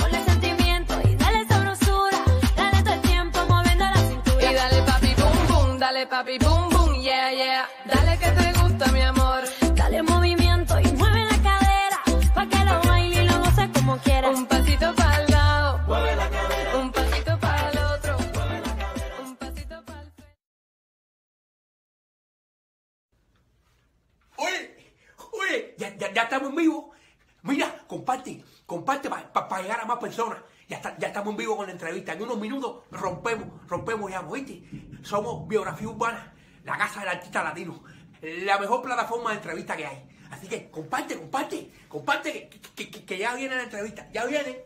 Ponle sentimiento y dale sabrosura. Dale todo el tiempo moviendo la cintura. Y dale papi boom boom, dale papi boom boom, yeah yeah. Dale que te gusta mi amor. Dale movimiento y mueve la cadera. Pa' que lo baile y lo goce como quieras. Un pasito para el lado, un pasito para el otro, un pasito para el Oye, oye, ya, ya, ya estamos en vivo. Mira, comparte, comparte para llegar a más personas. Ya, está, ya estamos en vivo con la entrevista. En unos minutos rompemos, rompemos ya, ¿oíste? Somos Biografía Urbana, la casa del artista latino, la mejor plataforma de entrevista que hay. Así que comparte, comparte, comparte que, que- que- que ya viene la entrevista, ya viene.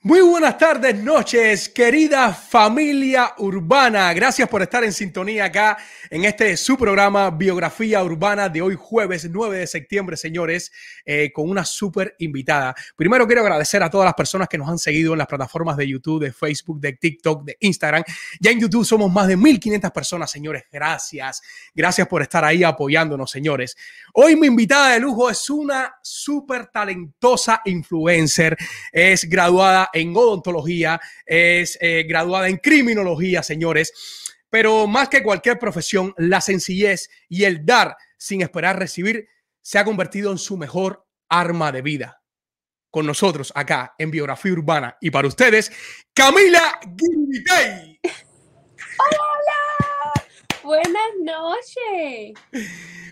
Muy buenas tardes, noches, querida familia urbana. Gracias por estar en sintonía acá en este su programa Biografía Urbana de hoy jueves 9 de septiembre, señores, eh, con una súper invitada. Primero quiero agradecer a todas las personas que nos han seguido en las plataformas de YouTube, de Facebook, de TikTok, de Instagram. Ya en YouTube somos más de 1.500 personas, señores. Gracias. Gracias por estar ahí apoyándonos, señores. Hoy mi invitada de lujo es una súper talentosa influencer. Es graduada en odontología, es eh, graduada en criminología, señores. Pero más que cualquier profesión, la sencillez y el dar sin esperar recibir se ha convertido en su mejor arma de vida. Con nosotros acá en Biografía Urbana y para ustedes, Camila Guimitey. Buenas noches.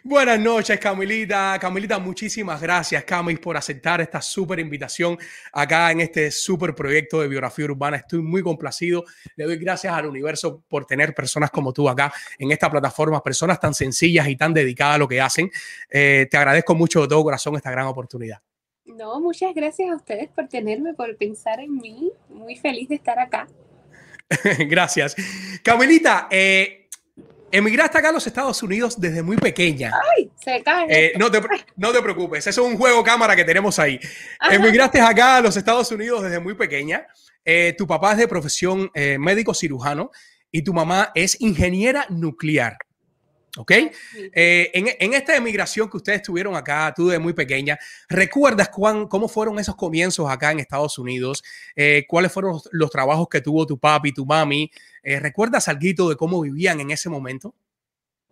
Buenas noches, Camilita. Camilita, muchísimas gracias, Camis, por aceptar esta súper invitación acá en este súper proyecto de biografía urbana. Estoy muy complacido. Le doy gracias al universo por tener personas como tú acá en esta plataforma, personas tan sencillas y tan dedicadas a lo que hacen. Eh, te agradezco mucho de todo corazón esta gran oportunidad. No, muchas gracias a ustedes por tenerme, por pensar en mí. Muy feliz de estar acá. gracias. Camilita, eh, emigraste acá a los Estados Unidos desde muy pequeña. ¡Ay! Se cae. Eh, no, te, no te preocupes, eso es un juego cámara que tenemos ahí. Ajá. Emigraste acá a los Estados Unidos desde muy pequeña. Eh, tu papá es de profesión eh, médico cirujano y tu mamá es ingeniera nuclear. ¿Ok? Eh, en, en esta emigración que ustedes tuvieron acá, tú de muy pequeña, ¿recuerdas cuán, cómo fueron esos comienzos acá en Estados Unidos? Eh, ¿Cuáles fueron los, los trabajos que tuvo tu papi, tu mami? Eh, ¿Recuerdas algo de cómo vivían en ese momento?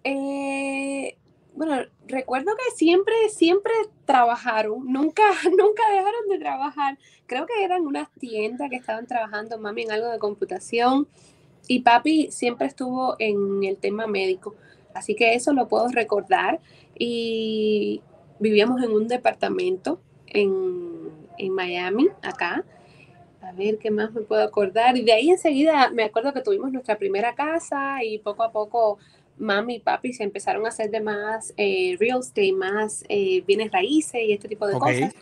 Eh, bueno, recuerdo que siempre, siempre trabajaron. Nunca, nunca dejaron de trabajar. Creo que eran unas tiendas que estaban trabajando, mami, en algo de computación. Y papi siempre estuvo en el tema médico. Así que eso lo puedo recordar. Y vivíamos en un departamento en, en Miami, acá. A ver qué más me puedo acordar. Y de ahí enseguida me acuerdo que tuvimos nuestra primera casa y poco a poco mami y papi se empezaron a hacer de más eh, real estate, más eh, bienes raíces y este tipo de Ok. cosas.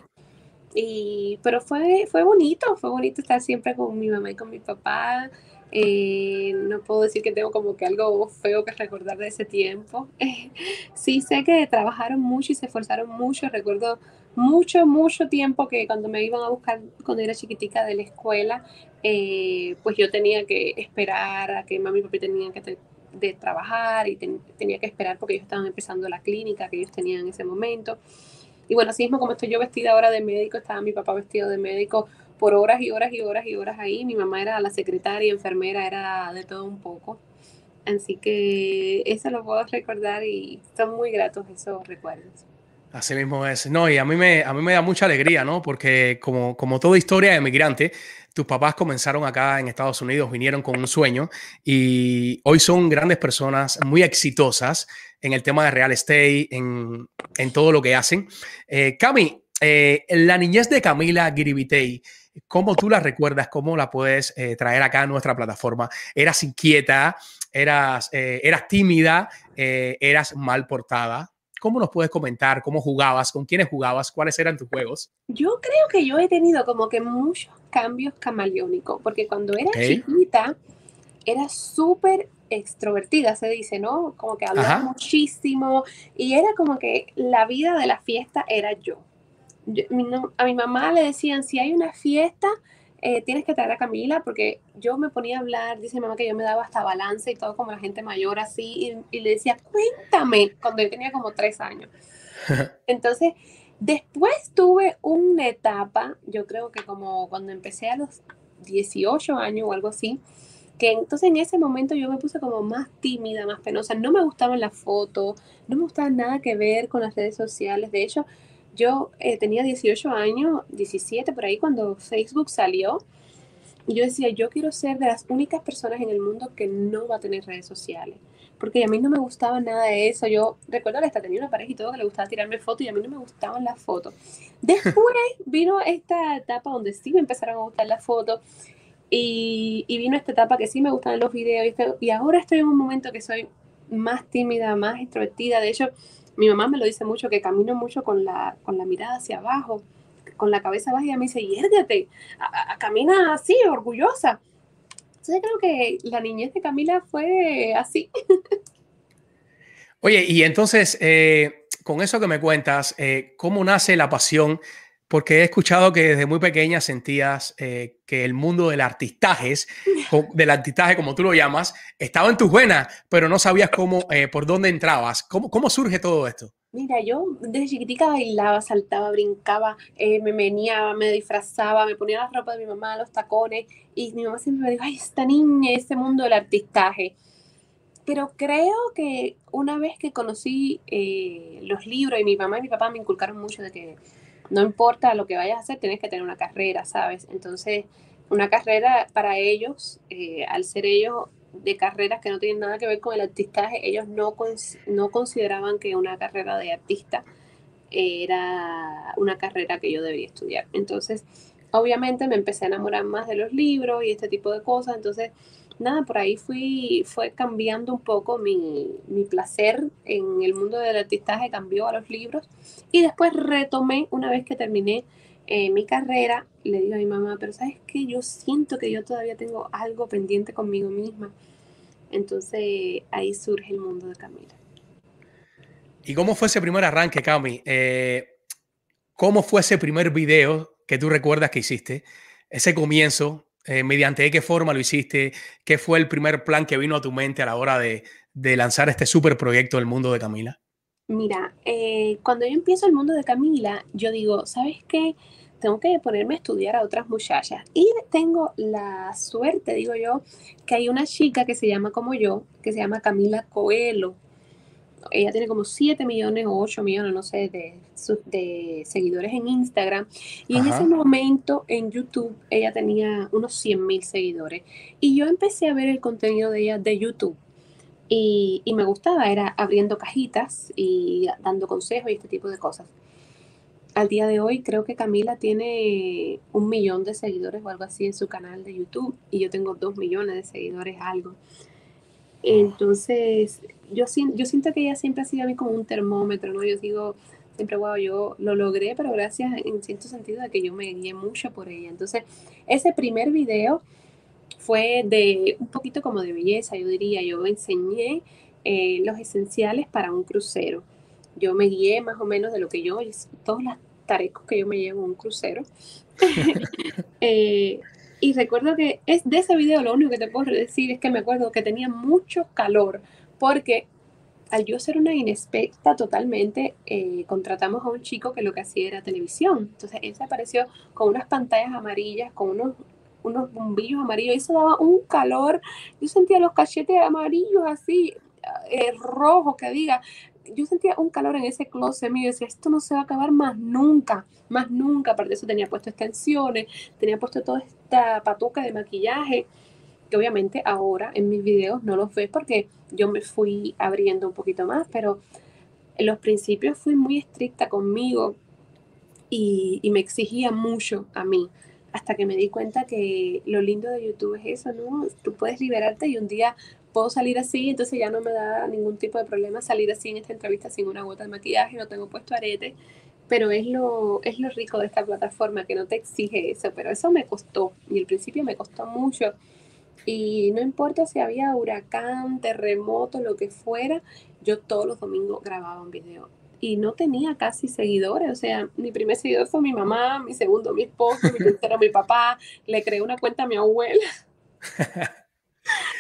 Y, pero fue, fue bonito, fue bonito estar siempre con mi mamá y con mi papá. Eh, no puedo decir que tengo como que algo feo que recordar de ese tiempo. sí sé que trabajaron mucho y se esforzaron mucho. Recuerdo mucho, mucho tiempo que cuando me iban a buscar cuando era chiquitica de la escuela, eh, pues yo tenía que esperar a que mami y papi tenían que de trabajar y ten- tenía que esperar porque ellos estaban empezando la clínica que ellos tenían en ese momento. Y bueno, así mismo como estoy yo vestida ahora de médico, estaba mi papá vestido de médico por horas y horas y horas y horas ahí. Mi mamá era la secretaria, enfermera, era de todo un poco. Así que eso lo puedo recordar y son muy gratos esos recuerdos. Así mismo es. No, y a mí me, a mí me da mucha alegría, ¿no? Porque como, como toda historia de emigrante, tus papás comenzaron acá en Estados Unidos, vinieron con un sueño y hoy son grandes personas muy exitosas en el tema de real estate, en, en todo lo que hacen. Eh, Cami, eh, la niñez de Camila Giribitey, ¿cómo tú la recuerdas? ¿Cómo la puedes eh, traer acá a nuestra plataforma? ¿Eras inquieta? ¿Eras, eh, eras tímida? Eh, ¿Eras mal portada? ¿Cómo nos puedes comentar cómo jugabas, con quiénes jugabas, cuáles eran tus juegos? Yo creo que yo he tenido como que muchos cambios camaleónicos, porque cuando era Ok. chiquita era súper extrovertida, se dice, ¿no? Como que hablaba Ajá. muchísimo y era como que la vida de la fiesta era yo. Yo- mi no- a mi mamá le decían, si hay una fiesta, eh, tienes que traer a Camila porque yo me ponía a hablar, dice mi mamá que yo me daba hasta balance y todo como la gente mayor así, y, y le decía, cuéntame, cuando yo tenía como tres años. Entonces, después tuve una etapa, yo creo que como cuando empecé a los 18 años o algo así, que entonces en ese momento yo me puse como más tímida, más penosa, no me gustaban las fotos, no me gustaba nada que ver con las redes sociales, de hecho, yo eh, tenía 18 años, 17 por ahí cuando Facebook salió, y yo decía, yo quiero ser de las únicas personas en el mundo que no va a tener redes sociales, porque a mí no me gustaba nada de eso, yo recuerdo que hasta tenía una pareja y todo que le gustaba tirarme fotos y a mí no me gustaban las fotos. Después vino esta etapa donde sí me empezaron a gustar las fotos, y, y, vino esta etapa que sí me gustaban los videos y, y, ahora estoy en un momento que soy más tímida, más extrovertida. De hecho, mi mamá me lo dice mucho, que camino mucho con la, con la mirada hacia abajo, con la cabeza baja y me dice, yérgate, a, a, camina así, orgullosa. Entonces creo que la niñez de Camila fue así. Oye, y entonces, eh, con eso que me cuentas, eh, ¿cómo nace la pasión porque he escuchado que desde muy pequeña sentías eh, que el mundo del artistaje, del artistaje como tú lo llamas, estaba en tus venas, pero no sabías cómo, eh, por dónde entrabas. ¿Cómo, ¿Cómo surge todo esto? Mira, yo desde chiquitica bailaba, saltaba, brincaba, eh, me meneaba, me disfrazaba, me ponía la ropa de mi mamá, los tacones, y mi mamá siempre me dijo, ay, esta niña, ese mundo del artistaje. Pero creo que una vez que conocí los libros y mi mamá y mi papá me inculcaron mucho de que no importa lo que vayas a hacer, tienes que tener una carrera, ¿sabes? Entonces, una carrera para ellos, eh, al ser ellos de carreras que no tienen nada que ver con el artistaje, ellos no, no consideraban que una carrera de artista era una carrera que yo debería estudiar. Entonces, obviamente me empecé a enamorar más de los libros y este tipo de cosas, entonces nada, por ahí fui, fue cambiando un poco mi, mi, placer en el mundo del artistaje, cambió a los libros. Y después retomé, una vez que terminé eh, mi carrera, le digo a mi mamá, pero sabes que yo siento que yo todavía tengo algo pendiente conmigo misma. Entonces ahí surge el mundo de Camila. ¿Y cómo fue ese primer arranque, Cami? Eh, ¿Cómo fue ese primer video que tú recuerdas que hiciste? Ese comienzo, eh, mediante qué forma lo hiciste, qué fue el primer plan que vino a tu mente a la hora de, de lanzar este super proyecto del mundo de Camila. Mira, eh, cuando yo empiezo el mundo de Camila, yo digo, ¿sabes qué? Tengo que ponerme a estudiar a otras muchachas. Y tengo la suerte, digo yo, que hay una chica que se llama como yo, que se llama Camila Coelho ella tiene como 7 millones o 8 millones, no sé, de, de seguidores en Instagram. Y Ajá. en ese momento en YouTube ella tenía unos 100 mil seguidores. Y yo empecé a ver el contenido de ella de YouTube. Y, y, me gustaba, era abriendo cajitas y dando consejos y este tipo de cosas. Al día de hoy creo que Camila tiene un millón de seguidores o algo así en su canal de YouTube y yo tengo dos millones de seguidores, algo. Entonces, yo, yo siento que ella siempre ha sido a mí como un termómetro, ¿no? Yo digo, siempre, wow, yo lo logré, pero gracias en cierto sentido de que yo me guié mucho por ella. Entonces, ese primer video fue de un poquito como de belleza, yo diría, yo enseñé eh, los esenciales para un crucero. Yo me guié más o menos de lo que yo, todas las tarecos que yo me llevo en un crucero. eh, y recuerdo que es de ese video lo único que te puedo decir es que me acuerdo que tenía mucho calor porque al yo ser una inexperta totalmente, eh, contratamos a un chico que lo que hacía era televisión. Entonces él se apareció con unas pantallas amarillas, con unos, unos bombillos amarillos, eso daba un calor. Yo sentía los cachetes amarillos así, eh, rojos, que diga. Yo sentía un calor en ese closet mío decía, esto no se va a acabar más nunca, más nunca. Aparte de eso tenía puesto extensiones, tenía puesto toda esta patuca de maquillaje que obviamente ahora en mis videos no los ves porque yo me fui abriendo un poquito más, pero en los principios fui muy estricta conmigo y, me exigía mucho a mí, hasta que me di cuenta que lo lindo de YouTube es eso, ¿no? Tú puedes liberarte y un día puedo salir así, entonces ya no me da ningún tipo de problema salir así en esta entrevista sin una gota de maquillaje, no tengo puesto arete, pero es lo, es lo rico de esta plataforma, que no te exige eso, pero eso me costó, y al principio me costó mucho, y no importa si había huracán, terremoto, lo que fuera, yo todos los domingos grababa un video. y no tenía casi seguidores. O sea, mi primer seguidor fue mi mamá, mi segundo mi esposo, mi tercero mi papá. Le creé una cuenta a mi abuela.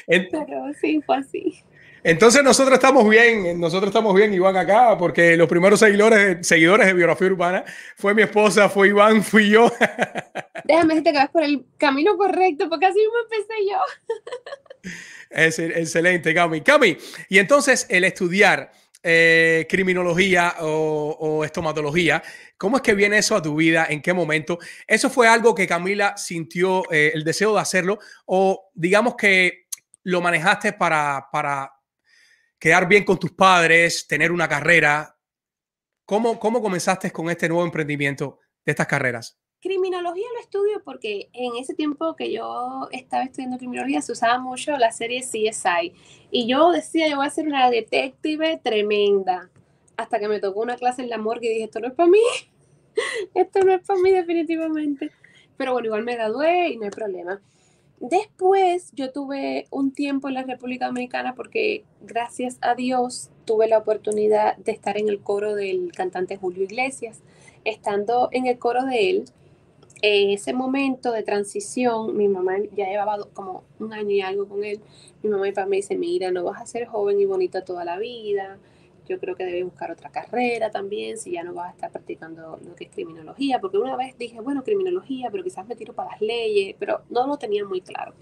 Pero sí, fue así. Entonces nosotros estamos bien, nosotros estamos bien, Iván, acá, porque los primeros seguidores, seguidores de Biografía Urbana fue mi esposa, fue Iván, fui yo. Déjame decirte que vas por el camino correcto, porque así mismo empecé yo. Es excelente, Cami. Cami, y entonces el estudiar eh, criminología o, estomatología, ¿cómo es que viene eso a tu vida? ¿En qué momento? ¿Eso fue algo que Camila sintió eh, el deseo de hacerlo? ¿O digamos que lo manejaste para, para quedar bien con tus padres, tener una carrera? ¿Cómo, ¿Cómo comenzaste con este nuevo emprendimiento de estas carreras? Criminología lo estudio porque en ese tiempo que yo estaba estudiando criminología se usaba mucho la serie CSI. Y yo decía, yo voy a ser una detective tremenda. Hasta que me tocó una clase en la morgue y dije, esto no es para mí. esto no es para mí definitivamente. Pero bueno, igual me gradué y no hay problema. Después yo tuve un tiempo en la República Dominicana porque gracias a Dios tuve la oportunidad de estar en el coro del cantante Julio Iglesias. Estando en el coro de él, en ese momento de transición, mi mamá ya llevaba como un año y algo con él. Mi mamá y papá me dicen, mira, no vas a ser joven y bonita toda la vida. Yo creo que debes buscar otra carrera también, si ya no vas a estar practicando lo que es criminología. Porque una vez dije, bueno, criminología, pero quizás me tiro para las leyes, pero no lo tenía muy claro.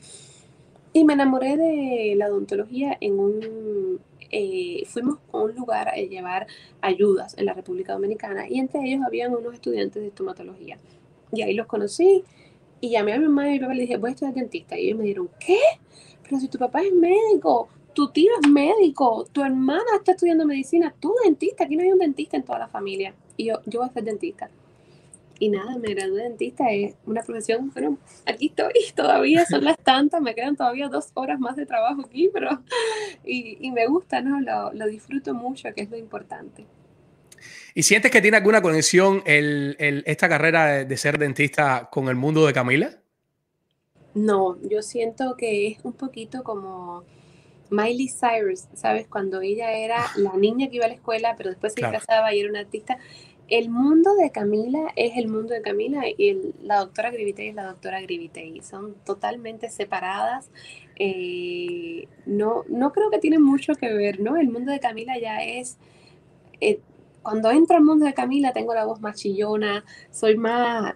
Y me enamoré de la odontología en un... eh, fuimos a un lugar a llevar ayudas en la República Dominicana y entre ellos habían unos estudiantes de estomatología. Y ahí los conocí y llamé a mi mamá y a mi papá y le dije, voy a estudiar dentista. Y ellos me dijeron, ¿qué? Pero si tu papá es médico, tu tío es médico, tu hermana está estudiando medicina, tú dentista, aquí no hay un dentista en toda la familia. Y yo, yo voy a ser dentista. Y nada, me gradué de dentista, es una profesión, bueno, aquí estoy, todavía son las tantas, me quedan todavía dos horas más de trabajo aquí, pero, y, y me gusta, ¿no? Lo, lo disfruto mucho, que es lo importante. ¿Y sientes que tiene alguna conexión el, el- esta carrera de, de ser dentista con el mundo de Camila? No, yo siento que es un poquito como Miley Cyrus, ¿sabes? Cuando ella era la niña que iba a la escuela, pero después se Claro. casaba y era una artista. El mundo de Camila es el mundo de Camila y el- la doctora Grivitei es la doctora Grivitei. Son totalmente separadas. Eh, no, no creo que tienen mucho que ver, ¿no? El mundo de Camila ya es... eh, cuando entro al mundo de Camila tengo la voz más chillona, soy más,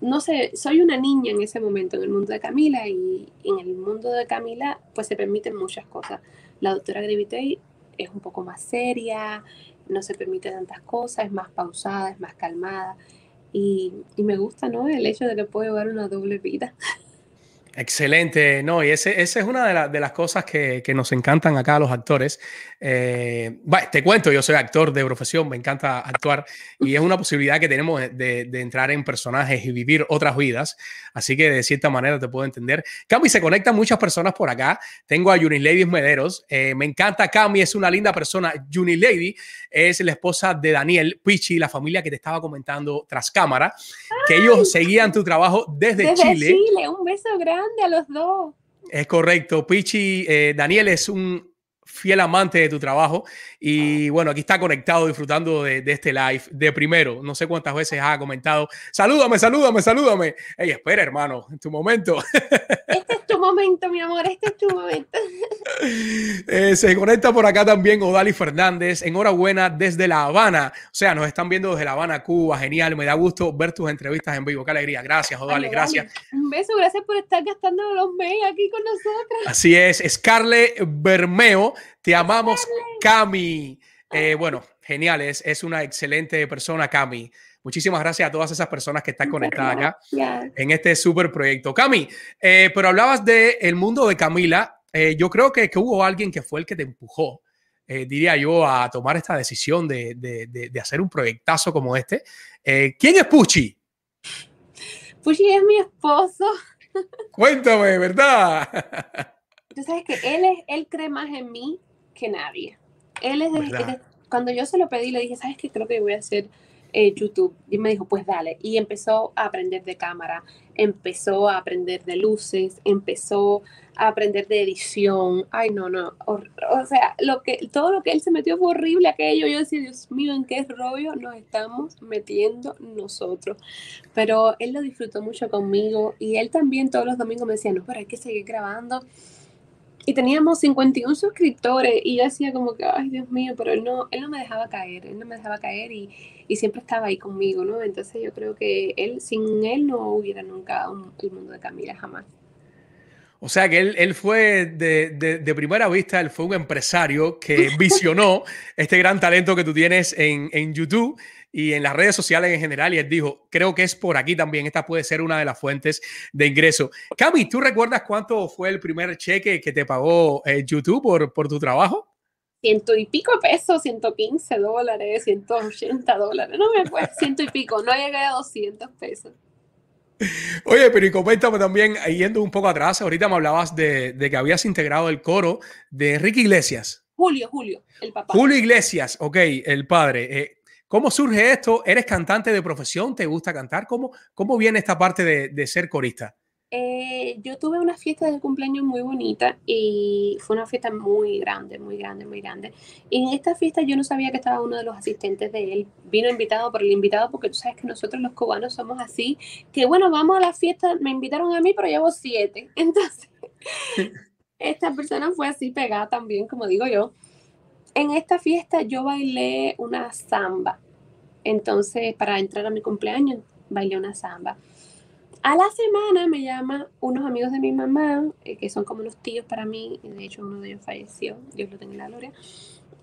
no sé, soy una niña en ese momento en el mundo de Camila y en el mundo de Camila pues se permiten muchas cosas. La doctora Grivitei es un poco más seria, no se permite tantas cosas, es más pausada, es más calmada y, me gusta, ¿no? El hecho de que puedo llevar una doble vida. Excelente, no, y ese, esa es una de, la- de las cosas que, que nos encantan acá a los actores. Eh, bueno, te cuento, yo soy actor de profesión, me encanta actuar y es una posibilidad que tenemos de, de entrar en personajes y vivir otras vidas, así que de cierta manera te puedo entender. Cami, se conectan muchas personas por acá. Tengo a Ladies Mederos, eh, me encanta Cami, es una linda persona. Lady es la esposa de Daniel Pichi, la familia que te estaba comentando tras cámara, que ellos seguían tu trabajo desde, Desde Chile. Chile, un beso grande a los dos. Es correcto. Pichi, eh, Daniel es un fiel amante de tu trabajo y bueno, aquí está conectado disfrutando de, de este live de primero. No sé cuántas veces ha comentado, salúdame, salúdame, salúdame. Ey, espera, hermano, en tu momento. Este es tu momento, mi amor, este es tu momento. Eh, se conecta por acá también Odali Fernández. Enhorabuena desde La Habana. O sea, nos están viendo desde La Habana, Cuba. Genial. Me da gusto ver tus entrevistas en vivo. Qué alegría. Gracias, Odali. Ay, Gracias. Un beso, gracias por estar gastando los mails aquí con nosotros. Así es, Scarlett Bermeo, te amamos, Cami. Eh, bueno, genial, es, es una excelente persona, Cami. Muchísimas gracias a todas esas personas que están conectadas acá en este super proyecto. Cami, eh, pero hablabas del el mundo de Camila. Eh, yo creo que, que hubo alguien que fue el que te empujó, diría yo, a tomar esta decisión de, de- de- hacer un proyectazo como este. ¿Quién es Puchi? Puchi es mi esposo. Cuéntame, ¿verdad? Tú sabes que él, es, él cree más en mí que nadie. Él es, de- cuando yo se lo pedí, le dije, ¿sabes qué? Creo que voy a hacer eh, YouTube. Y me dijo, pues dale. Y empezó a aprender de cámara, empezó a aprender de luces, empezó a aprender de edición. Ay, no, no. O, o sea, lo que, todo lo que él se metió fue horrible aquello. Yo decía, Dios mío, ¿en qué rollo nos estamos metiendo nosotros? Pero él lo disfrutó mucho conmigo y él también todos los domingos me decía, no, pero hay que seguir grabando y teníamos 51 suscriptores y yo decía como que, ay Dios mío, pero él no, él no me dejaba caer, él no me dejaba caer y, y siempre estaba ahí conmigo, ¿no? Entonces yo creo que él, sin él no hubiera nunca un, el mundo de Camila, jamás. O sea que él, él fue de, de, de, primera vista, él fue un empresario que visionó este gran talento que tú tienes en, en YouTube y en las redes sociales en general. Y él dijo, creo que es por aquí también. Esta puede ser una de las fuentes de ingreso. Cami, ¿tú recuerdas cuánto fue el primer cheque que te pagó eh, YouTube por, por tu trabajo? Ciento y pico pesos, 115 dólares, 180 dólares, no me acuerdo, ciento y pico, no llegué a 200 pesos. Oye, pero y coméntame también, yendo un poco atrás, ahorita me hablabas de, de, que habías integrado el coro de Enrique Iglesias. Julio, Julio, el papá. Julio Iglesias, ok, el padre. Eh, ¿Cómo surge esto? ¿Eres cantante de profesión? ¿Te gusta cantar? ¿Cómo, cómo viene esta parte de, de ser corista? Eh, yo tuve una fiesta de cumpleaños muy bonita y fue una fiesta muy grande, muy grande, muy grande. Y en esta fiesta yo no sabía que estaba uno de los asistentes de él. Vino invitado por el invitado porque tú sabes que nosotros los cubanos somos así, que bueno, vamos a la fiesta, me invitaron a mí, pero llevo siete. Entonces, esta persona fue así pegada también, como digo yo. En esta fiesta yo bailé una samba. Entonces, para entrar a mi cumpleaños, bailé una samba. A la semana me llaman unos amigos de mi mamá, eh, que son como unos tíos para mí, de hecho uno de ellos falleció, Dios lo tenga en la gloria,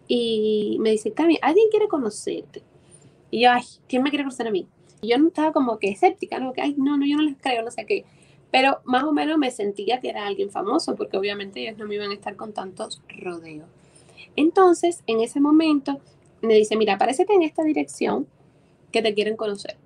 y me dice, Cami, alguien quiere conocerte. Y yo, ay, ¿quién me quiere conocer a mí? Y yo no estaba como que escéptica, ¿no? Que, ay, no, no, yo no les creo, no sé qué. Pero más o menos me sentía que era alguien famoso, porque obviamente ellos no me iban a estar con tantos rodeos. Entonces, en ese momento, me dice, mira, aparecete en esta dirección que te quieren conocer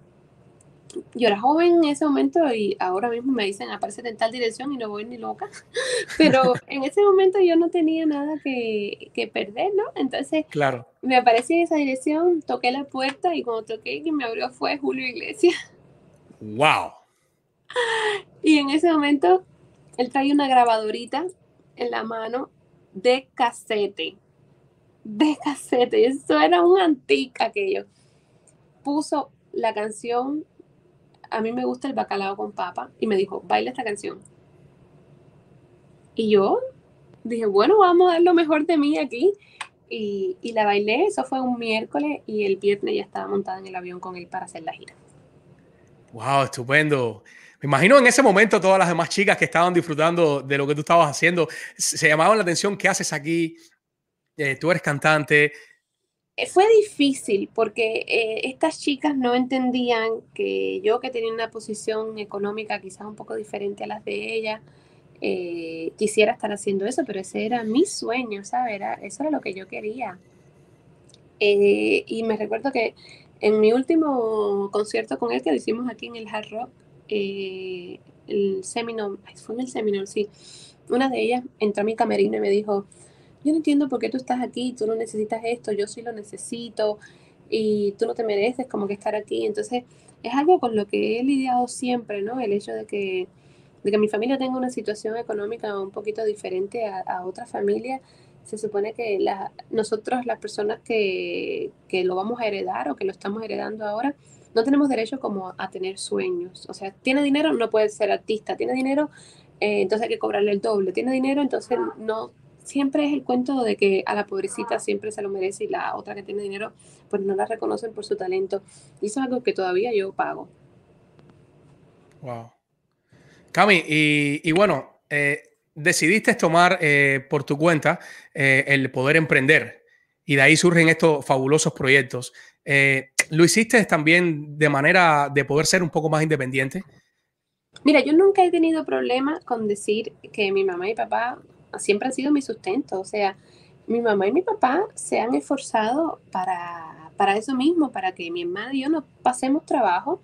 yo era joven en ese momento y ahora mismo me dicen aparece en tal dirección y no voy ni loca. Pero en ese momento yo no tenía nada que, que perder, ¿no? Entonces claro. me aparecí en esa dirección, toqué la puerta y cuando toqué, quien me abrió fue Julio Iglesias. ¡Wow! Y en ese momento él traía una grabadorita en la mano de casete. De casete. Y eso era un antique aquello. Puso la canción a mí me gusta el bacalao con papa y me dijo, baila esta canción. Y yo dije, bueno, vamos a dar lo mejor de mí aquí. Y, y, la bailé, eso fue un miércoles y el viernes ya estaba montada en el avión con él para hacer la gira. ¡Wow! Estupendo. Me imagino en ese momento todas las demás chicas que estaban disfrutando de lo que tú estabas haciendo se llamaban la atención, ¿qué haces aquí? Eh, tú eres cantante, fue difícil porque eh, estas chicas no entendían que yo que tenía una posición económica quizás un poco diferente a las de ellas, eh, quisiera estar haciendo eso, pero ese era mi sueño, ¿sabes? Era, eso era lo que yo quería. Eh, y me recuerdo que en mi último concierto con él que lo hicimos aquí en el Hard Rock, el Seminole, fue en el Seminole, sí, una de ellas entró a mi camerino y me dijo, yo no entiendo por qué tú estás aquí, tú no necesitas esto, yo sí lo necesito y tú no te mereces como que estar aquí. Entonces, es algo con lo que he lidiado siempre, ¿no? El hecho de que, de que mi familia tenga una situación económica un poquito diferente a, a otra familia. Se supone que la, nosotros, las personas que, que lo vamos a heredar o que lo estamos heredando ahora, no tenemos derecho como a tener sueños. O sea, tiene dinero, no puede ser artista. Tiene dinero, eh, entonces hay que cobrarle el doble. Tiene dinero, entonces no siempre es el cuento de que a la pobrecita siempre se lo merece y la otra que tiene dinero pues no la reconocen por su talento. Y eso es algo que todavía yo pago. Wow. Cami, y, y bueno, eh, decidiste tomar eh, por tu cuenta eh, el poder emprender y de ahí surgen estos fabulosos proyectos. ¿Lo hiciste también de manera de poder ser un poco más independiente? Mira, yo nunca he tenido problemas con decir que mi mamá y papá siempre han sido mi sustento. O sea, mi mamá y mi papá se han esforzado para, para eso mismo, para que mi hermana y yo nos pasemos trabajo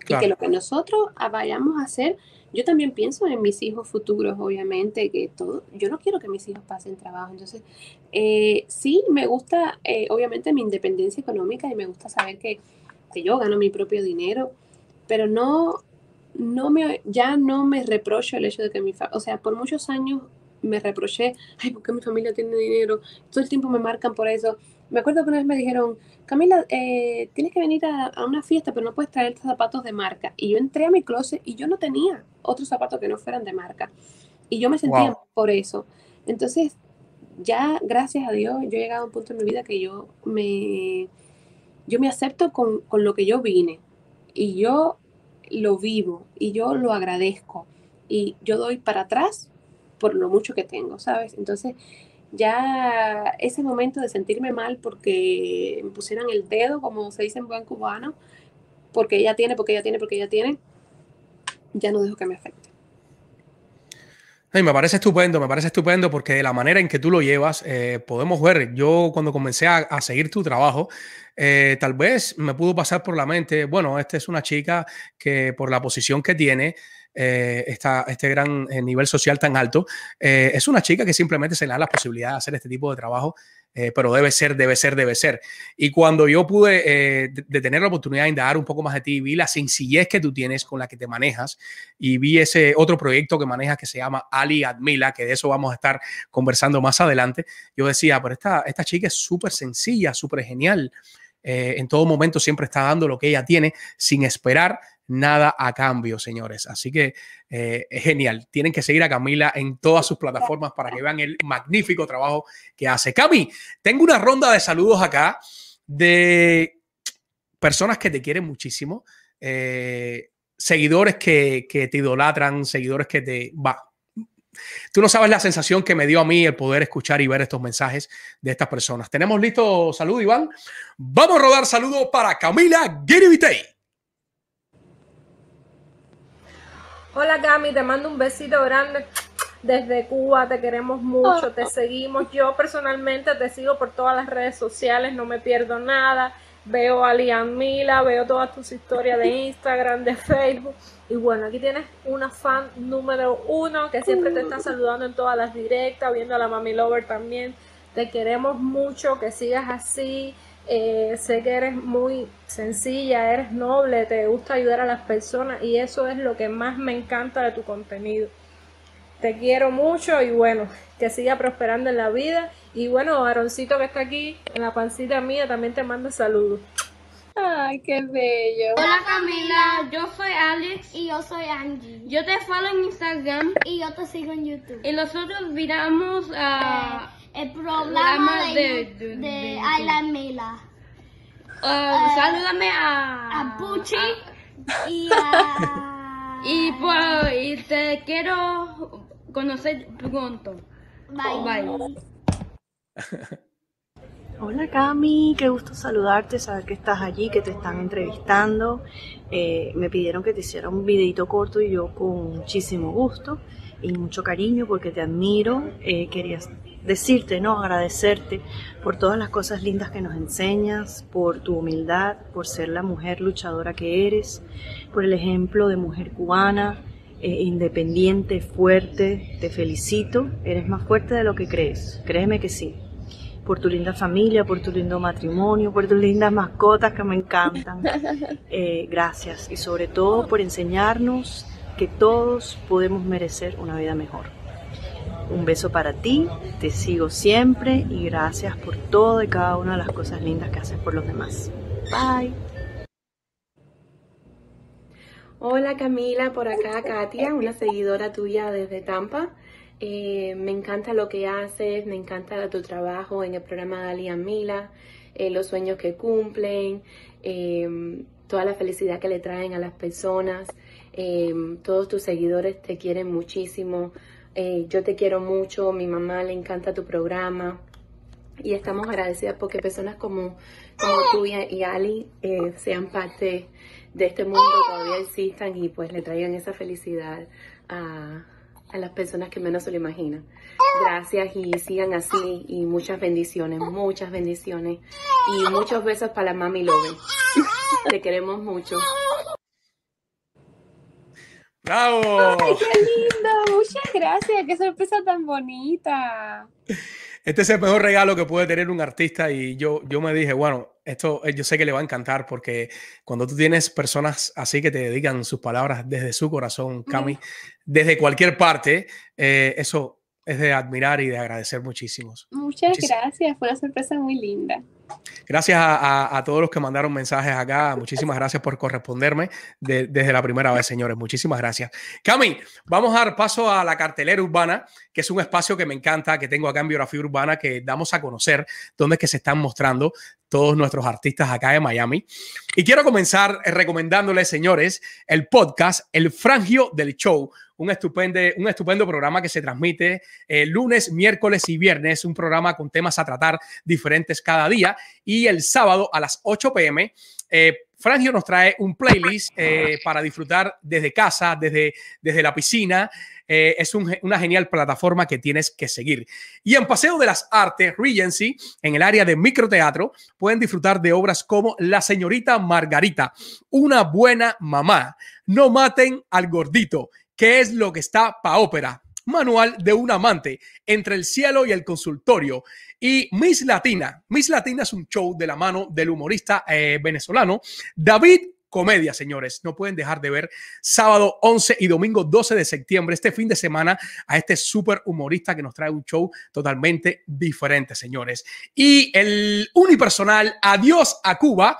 claro. y que lo que nosotros vayamos a hacer, yo también pienso en mis hijos futuros, obviamente, que todo, yo no quiero que mis hijos pasen trabajo. Entonces, eh, sí, me gusta, eh, obviamente, mi independencia económica y me gusta saber que que yo gano mi propio dinero, pero no, no me, ya no me reprocho el hecho de que mi, o sea, por muchos años me reproché, ay, ¿por qué mi familia tiene dinero? Todo el tiempo me marcan por eso. Me acuerdo que una vez me dijeron, Camila, eh, tienes que venir a, a una fiesta, pero no puedes traer zapatos de marca. Y yo entré a mi closet y yo no tenía otros zapatos que no fueran de marca. Y yo me sentía Wow. por eso. Entonces, ya, gracias a Dios, yo he llegado a un punto en mi vida que yo me, yo me acepto con, con lo que yo vine. Y yo lo vivo y yo lo agradezco. Y yo doy para atrás por lo mucho que tengo, ¿sabes? Entonces, ya ese momento de sentirme mal porque me pusieron el dedo, como se dice en buen cubano, porque ella tiene, porque ella tiene, porque ella tiene, ya no dejo que me afecte. Ay, me parece estupendo, me parece estupendo porque de la manera en que tú lo llevas, eh, podemos ver, yo cuando comencé a, seguir tu trabajo, eh, tal vez me pudo pasar por la mente, bueno, esta es una chica que por la posición que tiene, eh, esta- este gran eh, nivel social tan alto, eh, es una chica que simplemente se le da la posibilidad de hacer este tipo de trabajo, pero debe ser, debe ser, debe ser. Y cuando yo pude de, tener la oportunidad de indagar un poco más de ti, vi la sencillez que tú tienes con la que te manejas y vi ese otro proyecto que manejas que se llama Ali Admila, que de eso vamos a estar conversando más adelante. Yo decía, pero esta, esta chica es súper sencilla, súper genial. En todo momento siempre está dando lo que ella tiene sin esperar nada a cambio, señores. Así que eh, es genial. Tienen que seguir a Camila en todas sus plataformas para que vean el magnífico trabajo que hace. Cami, tengo una ronda de saludos acá de personas que te quieren muchísimo, eh, seguidores que, te idolatran, seguidores que te... Va. Tú no sabes la sensación que me dio a mí el poder escuchar y ver estos mensajes de estas personas. ¿Tenemos listo salud, Iván? Vamos a rodar saludos para Camila Guiribitey. Hola Cami, te mando un besito grande desde Cuba, te queremos mucho, te seguimos. Yo personalmente te sigo por todas las redes sociales, no me pierdo nada. Veo a Lian Mila, veo todas tus historias de Instagram, de Facebook. Y bueno, aquí tienes una fan número uno que siempre te está saludando en todas las directas, viendo a la Mami Lover también. Te queremos mucho, que sigas así. Eh, sé que eres muy sencilla, eres noble, te gusta ayudar a las personas y eso es lo que más me encanta de tu contenido. Te quiero mucho y bueno, que siga prosperando en la vida. Y bueno, Aaroncito que está aquí en la pancita mía también te manda saludos. Ay, qué bello. Hola Camila, yo soy Alex. Y yo soy Angie. Yo te follow en Instagram Y yo te sigo en YouTube. y nosotros miramos a El programa de, de- de- Ayla Mila. Uh, salúdame a, A Puchi a- y a... y, pues, y te quiero conocer pronto. Bye. Bye. Hola Cami, qué gusto saludarte, saber que estás allí, que te están entrevistando. Eh, me pidieron que te hiciera un videito corto y yo con muchísimo gusto y mucho cariño porque te admiro. Eh, quería decirte, ¿no? Agradecerte por todas las cosas lindas que nos enseñas, por tu humildad, por ser la mujer luchadora que eres, por el ejemplo de mujer cubana, eh, independiente, fuerte. Te felicito, eres más fuerte de lo que crees, créeme que sí por tu linda familia, por tu lindo matrimonio, por tus lindas mascotas que me encantan. Eh, gracias y sobre todo por enseñarnos que todos podemos merecer una vida mejor. Un beso para ti, te sigo siempre y gracias por todo y cada una de las cosas lindas que haces por los demás. Bye. Hola Camila, por acá Katia, una seguidora tuya desde Tampa. Eh, me encanta lo que haces, me encanta tu trabajo en el programa de Mila, eh, los sueños que cumplen, eh, toda la felicidad que le traen a las personas. Eh, todos tus seguidores te quieren muchísimo. Eh, yo te quiero mucho, mi mamá le encanta tu programa y estamos agradecidas porque personas como, como tú y, Ali eh, sean parte de este mundo, todavía existan y pues le traigan esa felicidad a, a las personas que menos se lo imaginan. Gracias y sigan así y muchas bendiciones, muchas bendiciones y muchos besos para la mami Lover. Te queremos mucho. ¡Bravo! Qué lindo, muchas gracias, qué sorpresa tan bonita. Este es el mejor regalo que puede tener un artista y yo, yo me dije, bueno, esto eh, yo sé que le va a encantar porque cuando tú tienes personas así que te dedican sus palabras desde su corazón, Cami, desde cualquier parte, eh, eso es de admirar y de agradecer muchísimos. Muchas gracias, fue una sorpresa muy linda. Gracias a, todos los que mandaron mensajes acá. Muchísimas gracias por corresponderme de- desde la primera vez, señores. Muchísimas gracias. Cami, vamos a dar paso a la cartelera urbana, que es un espacio que me encanta, que tengo acá en Biografía Urbana, que damos a conocer dónde es que se están mostrando todos nuestros artistas acá en Miami. Y quiero comenzar eh, recomendándoles, señores, el podcast El Frangio del Show. Un estupendo, un estupendo programa que se transmite eh, lunes, miércoles y viernes. Un programa con temas a tratar diferentes cada día. Y el sábado a las 8 pm, eh, Frangio nos trae un playlist para disfrutar desde casa, desde, desde la piscina. Eh, es un- una genial plataforma que tienes que seguir. Y en Paseo de las Artes, Regency, en el área de microteatro, pueden disfrutar de obras como La señorita Margarita, Una buena mamá, No maten al gordito, ¿Qué es lo que está pa' ópera? Manual de un amante, Entre el cielo y el consultorio. Y Miss Latina. Miss Latina es un show de la mano del humorista eh, venezolano David Comedia, señores. No pueden dejar de ver sábado 11 y domingo 12 de septiembre, este fin de semana, a este súper humorista que nos trae un show totalmente diferente, señores. Y el unipersonal Adiós a Cuba,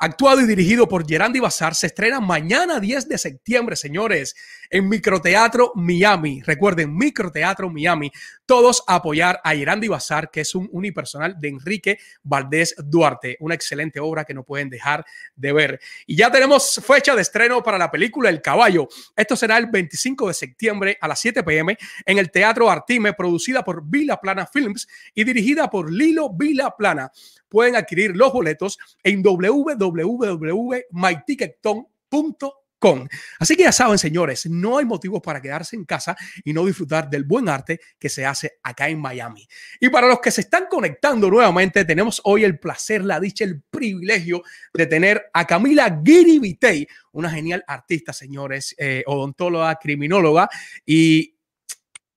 actuado y dirigido por Gerandi Bazar, se estrena mañana 10 de septiembre, señores, en Microteatro Miami. Recuerden, Microteatro Miami. Todos a apoyar a Gerandi Bazar, que es un unipersonal de Enrique Valdés Duarte. Una excelente obra que no pueden dejar de ver. Y ya tenemos fecha de estreno para la película El Caballo. Esto será el 25 de septiembre a las 7 pm en el Teatro Artime, producida por Vila Plana Films y dirigida por Lilo Vila Plana. Pueden adquirir los boletos en www.myticketton.com. Así que ya saben, señores, no hay motivos para quedarse en casa y no disfrutar del buen arte que se hace acá en Miami. Y para los que se están conectando nuevamente, tenemos hoy el placer, la dicha, el privilegio de tener a Camila Guiribitey, una genial artista, señores, eh, odontóloga, criminóloga y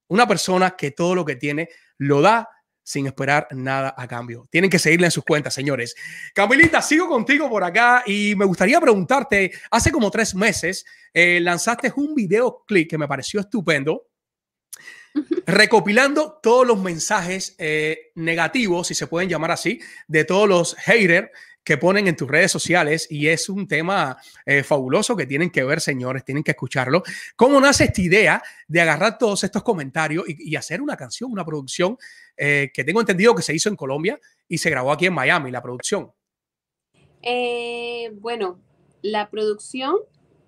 una persona que todo lo que tiene lo da sin esperar nada a cambio. Tienen que seguirla en sus cuentas, señores. Camilita, sigo contigo por acá y me gustaría preguntarte, hace como tres meses eh, lanzaste un videoclip que me pareció estupendo, recopilando todos los mensajes eh, negativos, si se pueden llamar así, de todos los haters que ponen en tus redes sociales y es un tema eh, fabuloso que tienen que ver, señores, tienen que escucharlo. ¿Cómo nace esta idea de agarrar todos estos comentarios y, y hacer una canción, una producción eh, que tengo entendido que se hizo en Colombia y se grabó aquí en Miami, la producción? Eh, bueno, la producción,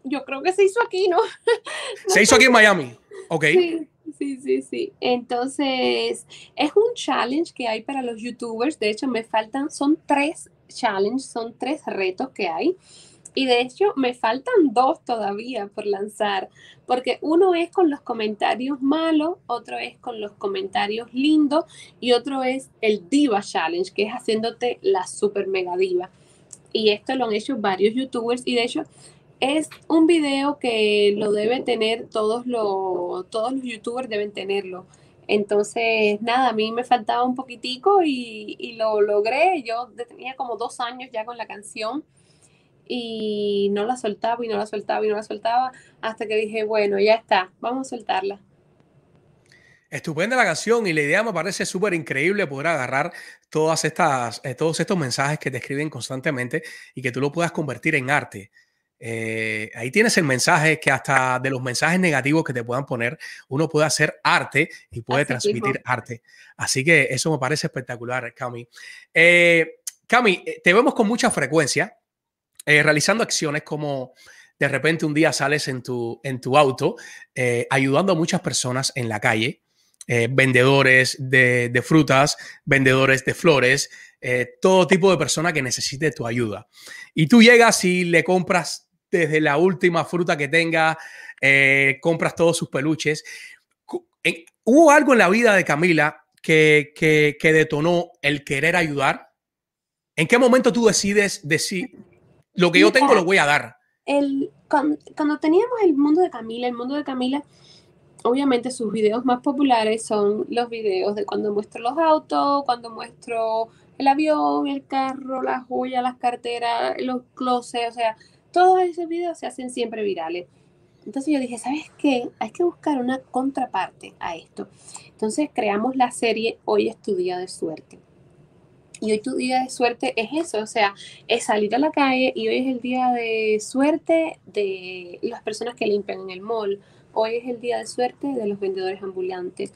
yo creo que se hizo aquí, ¿no? No Se hizo aquí en Miami, ¿ok? Sí, sí, sí, sí. Entonces, es un challenge que hay para los youtubers. De hecho, me faltan, son tres challenges, son tres retos que hay. Y de hecho, me faltan dos todavía por lanzar, porque uno es con los comentarios malos, otro es con los comentarios lindos y otro es el Diva Challenge, que es haciéndote la super mega diva. Y esto lo han hecho varios youtubers y de hecho es un video que lo deben tener todos los, todos los youtubers deben tenerlo. Entonces, nada, a mí me faltaba un poquitico y, y lo logré. Yo tenía como dos años ya con la canción y no la soltaba y no la soltaba y no la soltaba hasta que dije, bueno, ya está, vamos a soltarla. Estupenda la canción y la idea me parece súper increíble poder agarrar todas estas, eh, todos estos mensajes que te escriben constantemente y que tú lo puedas convertir en arte. Eh, ahí tienes el mensaje que hasta de los mensajes negativos que te puedan poner, uno puede hacer arte y puede Así transmitir arte. Así que eso me parece espectacular, Cami. Eh, Cami, eh, te vemos con mucha frecuencia eh, realizando acciones como de repente un día sales en tu, en tu auto ayudando a muchas personas en la calle, vendedores de, de frutas, vendedores de flores, eh, todo tipo de persona que necesite tu ayuda. Y tú llegas y le compras desde la última fruta que tenga, eh, compras todos sus peluches. ¿Hubo algo en la vida de Camila que, que, que detonó el querer ayudar? ¿En qué momento tú decides decir, lo que yo tengo lo voy a dar? el, cuando, cuando teníamos el mundo de Camila, el mundo de Camila obviamente sus videos más populares son los videos de cuando muestro los autos, cuando muestro el avión, el carro, las joyas, las carteras, los closets, o sea, todos esos videos se hacen siempre virales. Entonces yo dije, ¿sabes qué? Hay que buscar una contraparte a esto. Entonces creamos la serie Hoy es tu día de suerte. Y hoy tu día de suerte es eso, o sea, es salir a la calle y hoy es el día de suerte de las personas que limpian en el mall. Hoy es el día de suerte de los vendedores ambulantes.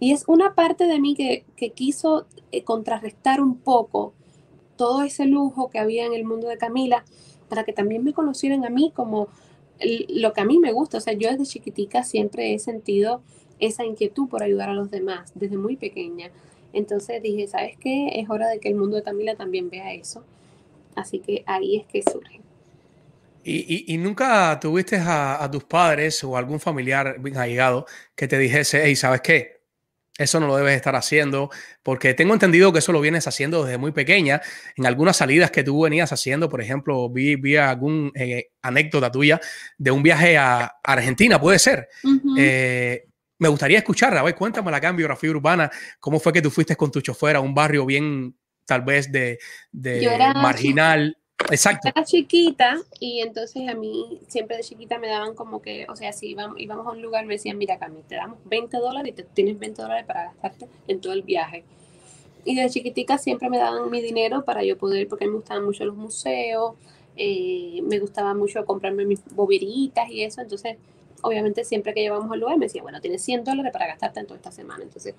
Y es una parte de mí que, quiso eh, contrarrestar un poco todo ese lujo que había en el mundo de Camila para que también me conocieran a mí como lo que a mí me gusta. O sea, yo desde chiquitica siempre he sentido esa inquietud por ayudar a los demás, desde muy pequeña. Entonces dije, ¿sabes qué? Es hora de que el mundo de Camila también vea eso. Así que ahí es que surge. ¿Y, nunca tuviste a, a tus padres o algún familiar bien allegado que te dijese, hey, ¿sabes qué? Eso no lo debes estar haciendo, porque tengo entendido que eso lo vienes haciendo desde muy pequeña. En algunas salidas que tú venías haciendo, por ejemplo, vi, vi algún eh, anécdota tuya de un viaje a Argentina, puede ser. Eh, me gustaría escucharla. A ver, cuéntamela acá en Biografía Urbana. ¿Cómo fue que tú fuiste con tu chofer a un barrio bien, tal vez, de, de marginal? Exacto. Era chiquita y entonces a mí siempre de chiquita me daban como que, o sea, si íbamos, íbamos a un lugar me decían, mira Cami, te damos 20 dólares y te, tienes 20 dólares para gastarte en todo el viaje. Y de chiquitica siempre me daban mi dinero para yo poder, porque me gustaban mucho los museos, eh, me gustaba mucho comprarme mis boberitas y eso, entonces obviamente siempre que llevamos al lugar me decía, bueno, tienes 100 dólares para gastarte en toda esta semana. Entonces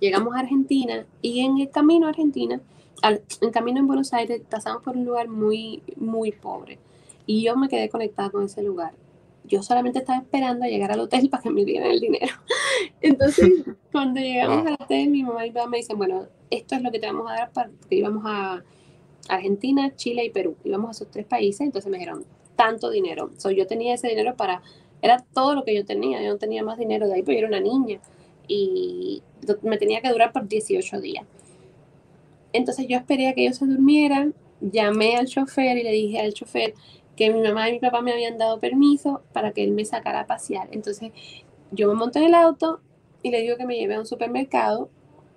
llegamos a Argentina y en el camino a Argentina al, en camino en Buenos Aires pasamos por un lugar muy, muy pobre. Y yo me quedé conectada con ese lugar. Yo solamente estaba esperando a llegar al hotel para que me dieran el dinero. Entonces, cuando llegamos al hotel, mi mamá y mi papá me dicen, bueno, esto es lo que te vamos a dar para que íbamos a Argentina, Chile y Perú. Íbamos a esos tres países. Entonces me dijeron, tanto dinero. So, yo tenía ese dinero para, era todo lo que yo tenía. Yo no tenía más dinero de ahí, pero yo era una niña. Y me tenía que durar por 18 días. Entonces yo esperé a que ellos se durmieran, llamé al chofer y le dije al chofer que mi mamá y mi papá me habían dado permiso para que él me sacara a pasear. Entonces yo me monté en el auto y le digo que me lleve a un supermercado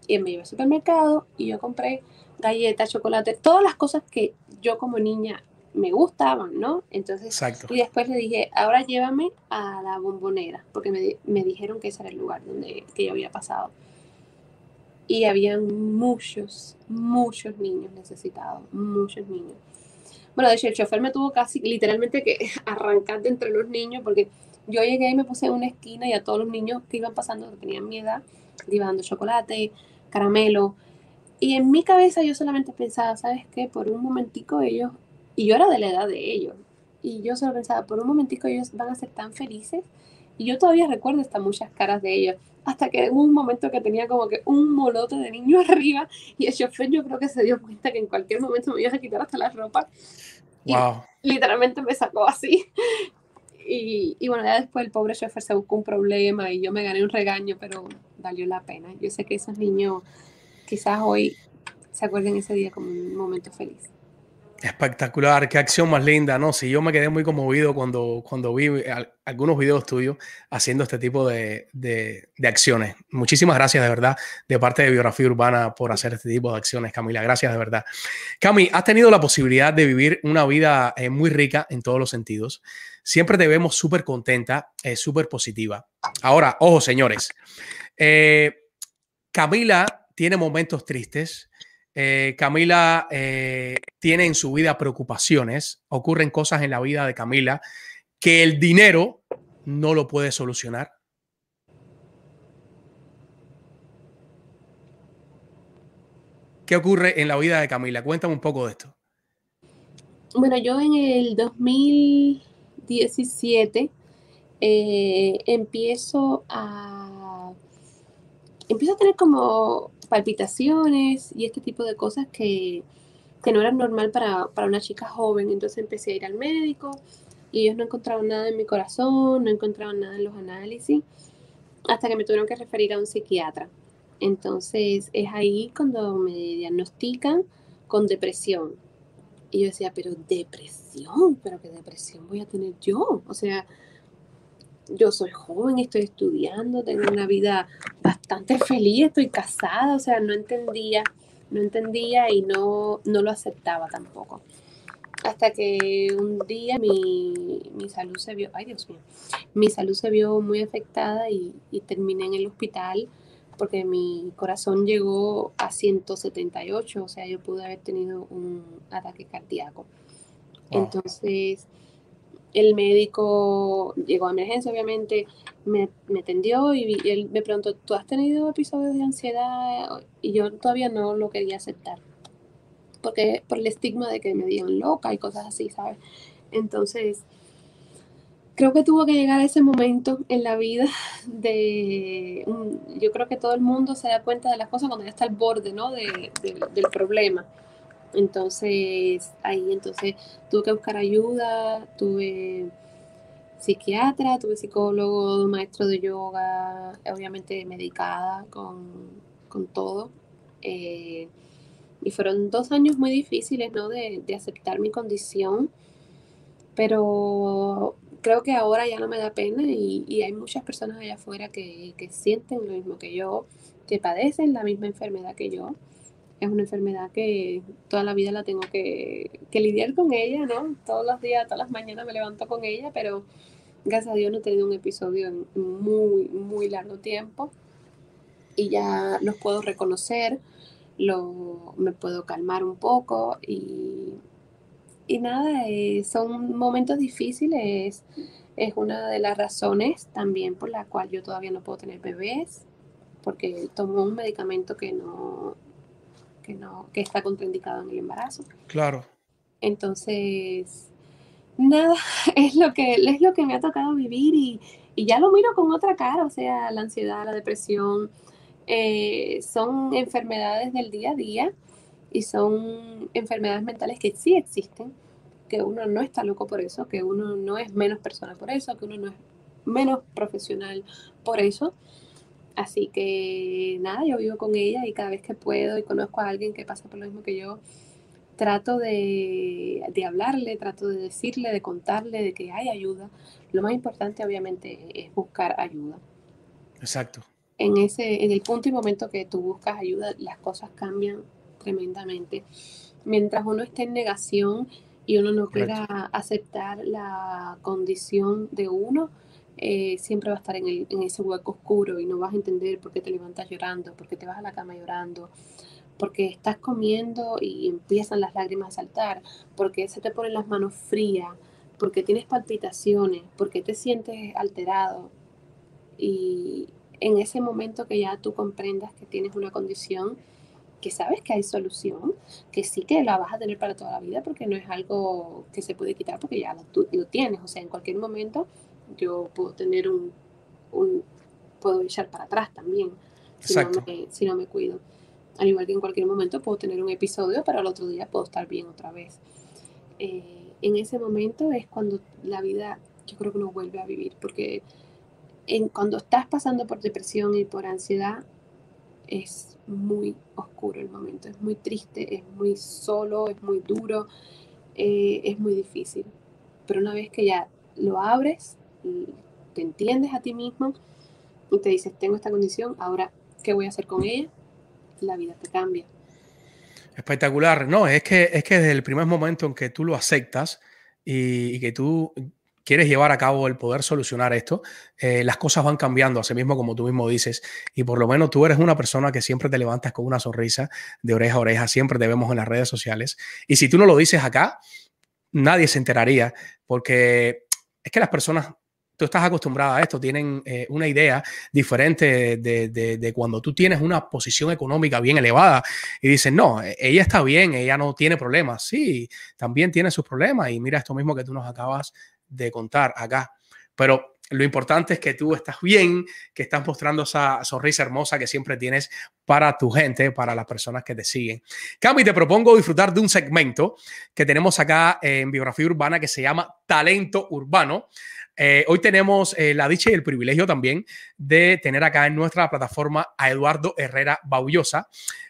y él me llevé al supermercado y yo compré galletas, chocolate, todas las cosas que yo como niña me gustaban, ¿no? Entonces Exacto. y después le dije, ahora llévame a la bombonera, porque me, me dijeron que ese era el lugar donde que yo había pasado. Y habían muchos, muchos niños necesitados, muchos niños. Bueno, de hecho, el chofer me tuvo casi literalmente que arrancar de entre los niños, porque yo llegué y me puse en una esquina y a todos los niños que iban pasando, que tenían mi edad, le iba dando chocolate, caramelo. Y en mi cabeza yo solamente pensaba, ¿sabes qué? Por un momentico ellos, y yo era de la edad de ellos, y yo solo pensaba, por un momentico ellos van a ser tan felices. Y yo todavía recuerdo hasta muchas caras de ellos, hasta que hubo un momento que tenía como que un molote de niño arriba, y el chofer yo creo que se dio cuenta que en cualquier momento me iba a quitar hasta la ropa. Y Wow. literalmente me sacó así. Y, y bueno, ya después el pobre chofer se buscó un problema y yo me gané un regaño, pero valió la pena. Yo sé que esos niños quizás hoy se acuerden ese día como un momento feliz. Espectacular, qué acción más linda, ¿no? Sí, yo me quedé muy conmovido cuando, cuando vi al- algunos videos tuyos haciendo este tipo de, de- de acciones. Muchísimas gracias de verdad de parte de Biografía Urbana por hacer este tipo de acciones, Camila. Gracias de verdad. Cami, has tenido la posibilidad de vivir una vida eh, muy rica en todos los sentidos. Siempre te vemos súper contenta, eh, súper positiva. Ahora, ojo, señores. eh, Camila tiene momentos tristes. Eh, Camila eh, tiene en su vida preocupaciones, ocurren cosas en la vida de Camila que el dinero no lo puede solucionar. ¿Qué ocurre en la vida de Camila? Cuéntame un poco de esto. Bueno, yo en el 2017 eh, empiezo a empiezo a tener como palpitaciones y este tipo de cosas que, que no eran normal para, para una chica joven. Entonces empecé a ir al médico y ellos no encontraban nada en mi corazón, no encontraban nada en los análisis, hasta que me tuvieron que referir a un psiquiatra. Entonces es ahí cuando me diagnostican con depresión. Y yo decía, pero depresión, pero qué depresión voy a tener yo. O sea, yo soy joven, estoy estudiando, tengo una vida bastante feliz, estoy casada, o sea, no entendía, no entendía y no, no lo aceptaba tampoco. Hasta que un día mi, mi salud se vio, ay Dios mío, mi salud se vio muy afectada y, y terminé en el hospital porque mi corazón llegó a 178, o sea, yo pude haber tenido un ataque cardíaco. Entonces, el médico llegó a emergencia, obviamente, me, me atendió y, él me preguntó, ¿tú has tenido episodios de ansiedad? Y yo todavía no lo quería aceptar, porque por el estigma de que me digan loca y cosas así, ¿sabes? Entonces, creo que tuvo que llegar ese momento en la vida de, yo creo que todo el mundo se da cuenta de las cosas cuando ya está al borde, ¿no? De- de- del problema. Entonces, ahí entonces tuve que buscar ayuda, tuve psiquiatra, tuve psicólogo, maestro de yoga, obviamente medicada con, con todo. Eh, y fueron dos años muy difíciles, ¿no? De, de aceptar mi condición, pero creo que ahora ya no me da pena y, y hay muchas personas allá afuera que, que sienten lo mismo que yo, que padecen la misma enfermedad que yo. Es una enfermedad que toda la vida la tengo que, que lidiar con ella, ¿no? Todos los días, todas las mañanas me levanto con ella, pero gracias a Dios no he tenido un episodio en muy, muy largo tiempo y ya los puedo reconocer, lo, me puedo calmar un poco y, y nada, eh, son momentos difíciles, es una de las razones también por la cual yo todavía no puedo tener bebés, porque tomo un medicamento que no, que no, que está contraindicado en el embarazo. Claro. Entonces, nada, es lo que, es lo que me ha tocado vivir y, y ya lo miro con otra cara, o sea, la ansiedad, la depresión, eh, son enfermedades del día a día y son enfermedades mentales que sí existen, que uno no está loco por eso, que uno no es menos persona por eso, que uno no es menos profesional por eso. Así que nada, yo vivo con ella y cada vez que puedo y conozco a alguien que pasa por lo mismo que yo, trato de, de hablarle, trato de decirle, de contarle de que hay ayuda. Lo más importante obviamente es buscar ayuda. Exacto. En, ese, en el punto y momento que tú buscas ayuda, las cosas cambian tremendamente. Mientras uno esté en negación y uno no Correcto. quiera aceptar la condición de uno, eh, siempre va a estar en, el- en ese hueco oscuro y no vas a entender por qué te levantas llorando, por qué te vas a la cama llorando, porque estás comiendo y empiezan las lágrimas a saltar, porque se te ponen las manos frías, porque tienes palpitaciones, porque te sientes alterado. Y en ese momento que ya tú comprendas que tienes una condición, que sabes que hay solución, que sí que la vas a tener para toda la vida, porque no es algo que se puede quitar, porque ya lo, tú- lo tienes. O sea, en cualquier momento yo puedo tener un, un puedo echar para atrás también, si no, me, si no me cuido. Al igual que en cualquier momento puedo tener un episodio, pero al otro día puedo estar bien otra vez. Eh, en ese momento es cuando la vida, yo creo que uno vuelve a vivir, porque en, cuando estás pasando por depresión y por ansiedad, es muy oscuro el momento, es muy triste, es muy solo, es muy duro, eh, es muy difícil. Pero una vez que ya lo abres te entiendes a ti mismo y te dices, tengo esta condición, ahora, ¿qué voy a hacer con ella? La vida te cambia. Espectacular. No, es que, es que desde el primer momento en que tú lo aceptas y, y que tú quieres llevar a cabo el poder solucionar esto, eh, las cosas van cambiando, así mismo como tú mismo dices. Y por lo menos tú eres una persona que siempre te levantas con una sonrisa de oreja a oreja, siempre te vemos en las redes sociales. Y si tú no lo dices acá, nadie se enteraría, porque es que las personas, tú estás acostumbrada a esto, tienen eh, una idea diferente de, de- de cuando tú tienes una posición económica bien elevada y dicen, no, e- ella está bien, ella no tiene problemas. Sí, también tiene sus problemas y mira esto mismo que tú nos acabas de contar acá. Pero lo importante es que tú estás bien, que estás mostrando esa sonrisa hermosa que siempre tienes para tu gente, para las personas que te siguen. Cami, te propongo disfrutar de un segmento que tenemos acá en Biografía Urbana que se llama Talento Urbano. Eh, hoy tenemos eh, la dicha y el privilegio también de tener acá en nuestra plataforma a Eduardo Herrera Baullosa,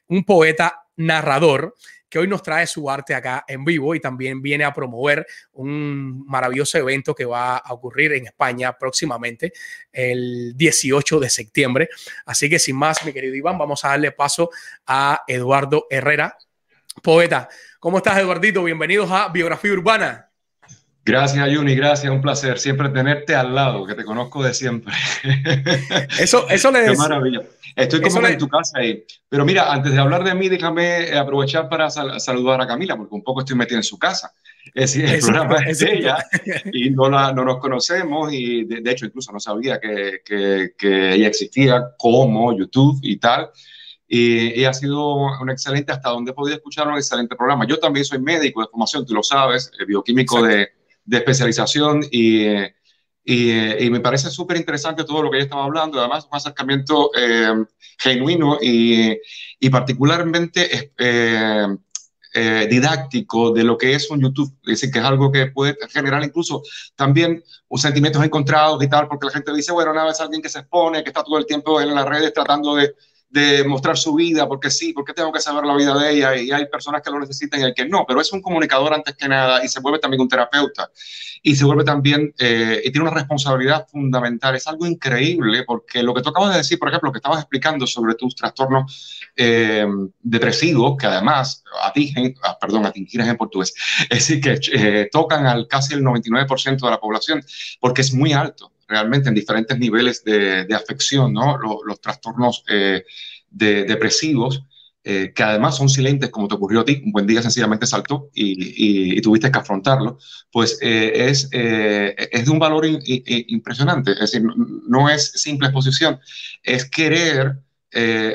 un poeta narrador que hoy nos trae su arte acá en vivo y también viene a promover un maravilloso evento que va a ocurrir en España próximamente, el 18 de septiembre. Así que sin más, mi querido Iván, vamos a darle paso a Eduardo Herrera, poeta. ¿Cómo estás, Eduardito? Bienvenidos a Biografía Urbana. Gracias, Juni, gracias, un placer siempre tenerte al lado, que te conozco de siempre. Eso, eso le Qué des- maravilla. Estoy como le- en tu casa ahí. Pero mira, antes de hablar de mí, déjame eh, aprovechar para sal- saludar a Camila, porque un poco estoy metido en su casa. Es decir, el Eso- programa es de ella y no, la, no nos conocemos y de, de hecho incluso no sabía que, que, que ella existía como YouTube y tal. Y, y ha sido un excelente, hasta donde he podido escuchar un excelente programa. Yo también soy médico de formación, tú lo sabes, eh, bioquímico de, de especialización y, y, eh, me parece súper interesante todo lo que ella estaba hablando, además un acercamiento eh, genuino y, y particularmente eh, didáctico de lo que es un YouTube, es decir, que es algo que puede generar incluso también sentimientos encontrados y tal, porque la gente dice, bueno, nada, es alguien que se expone, que está todo el tiempo en las redes tratando de, de mostrar su vida, porque sí, porque tengo que saber la vida de ella, y hay personas que lo necesitan y hay que no, pero es un comunicador antes que nada y se vuelve también un terapeuta y se vuelve también, eh, y tiene una responsabilidad fundamental, es algo increíble, porque lo que tú de decir, por ejemplo, lo que estabas explicando sobre tus trastornos eh, depresivos, que además atingen, ah, perdón, atingir es en portugués, es decir, que eh, tocan al casi el 99% de la población, porque es muy alto realmente en diferentes niveles de, de afección, ¿no? Los, trastornos eh, de, depresivos, eh, que además son silentes, como te ocurrió a ti, un buen día sencillamente saltó y, y, tuviste que afrontarlo, pues eh, es, es de un valor impresionante, es decir, no, es simple exposición, es querer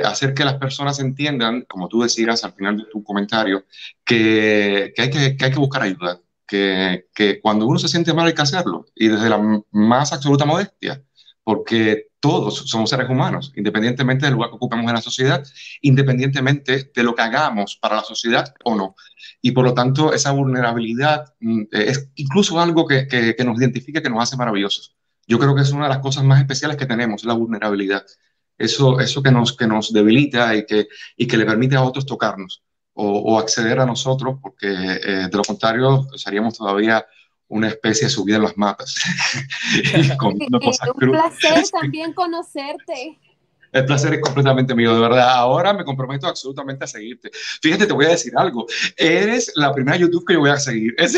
hacer que las personas entiendan, como tú decías al final de tu comentario, que, que, hay, que hay que buscar ayuda, que, cuando uno se siente mal hay que hacerlo, y desde la más absoluta modestia, porque todos somos seres humanos, independientemente del lugar que ocupemos en la sociedad, independientemente de lo que hagamos para la sociedad o no. Y por lo tanto, esa vulnerabilidad es incluso algo que, que, que nos identifica, que nos hace maravillosos. Yo creo que es una de las cosas más especiales que tenemos, la vulnerabilidad. Eso, eso que, nos, que nos debilita y que, y que le permite a otros tocarnos o, o acceder a nosotros, porque eh, de lo contrario seríamos todavía una especie subida en las matas. y comiendo cosas Un placer también conocerte. El placer es completamente mío, de verdad. Ahora me comprometo absolutamente a seguirte. Fíjate, te voy a decir algo. Eres la primera YouTube que yo voy a seguir. Es,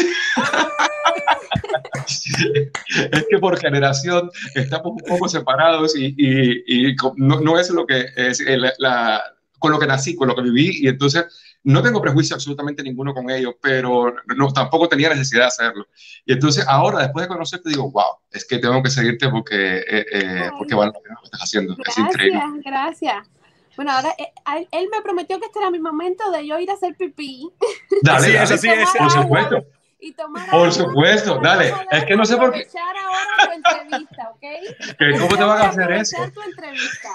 es que por generación estamos un poco separados y, y, y no, no, es lo que es la, la, con lo que nací, con lo que viví, y entonces no tengo prejuicio absolutamente ninguno con ellos, pero no, tampoco tenía necesidad de hacerlo. Y entonces ahora, después de conocerte, digo, wow, es que tengo que seguirte porque, eh, eh, porque vale lo que estás haciendo. Gracias, es increíble. Gracias. Bueno, ahora él, él, me prometió que este era mi momento de yo ir a hacer pipí. Dale, así dale. es, así es. Por supuesto. Y tomar Por supuesto, dale. Es que no sé por qué. ahora tu entrevista, ¿ok? ¿Cómo te van a hacer eso? Tu entrevista.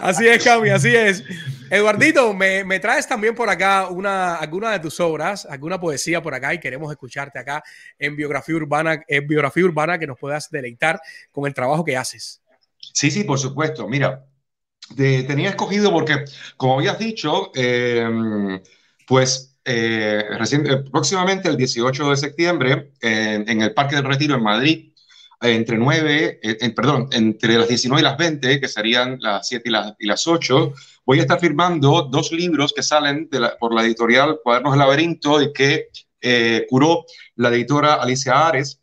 así es, Cami, así es. Eduardito, me, me, traes también por acá una, alguna de tus obras, alguna poesía por acá y queremos escucharte acá en Biografía Urbana, en Biografía Urbana que nos puedas deleitar con el trabajo que haces. Sí, sí, por supuesto. Mira, te, tenía escogido porque, como habías dicho, eh, pues eh, eh, próximamente el 18 de septiembre en el Parque del Retiro en Madrid, entre 9, eh, perdón, entre las 19 y las 20, que serían las 7 y las, y las 8, voy a estar firmando dos libros que salen por la editorial Cuadernos del Laberinto y que curó la editora Alicia Ares.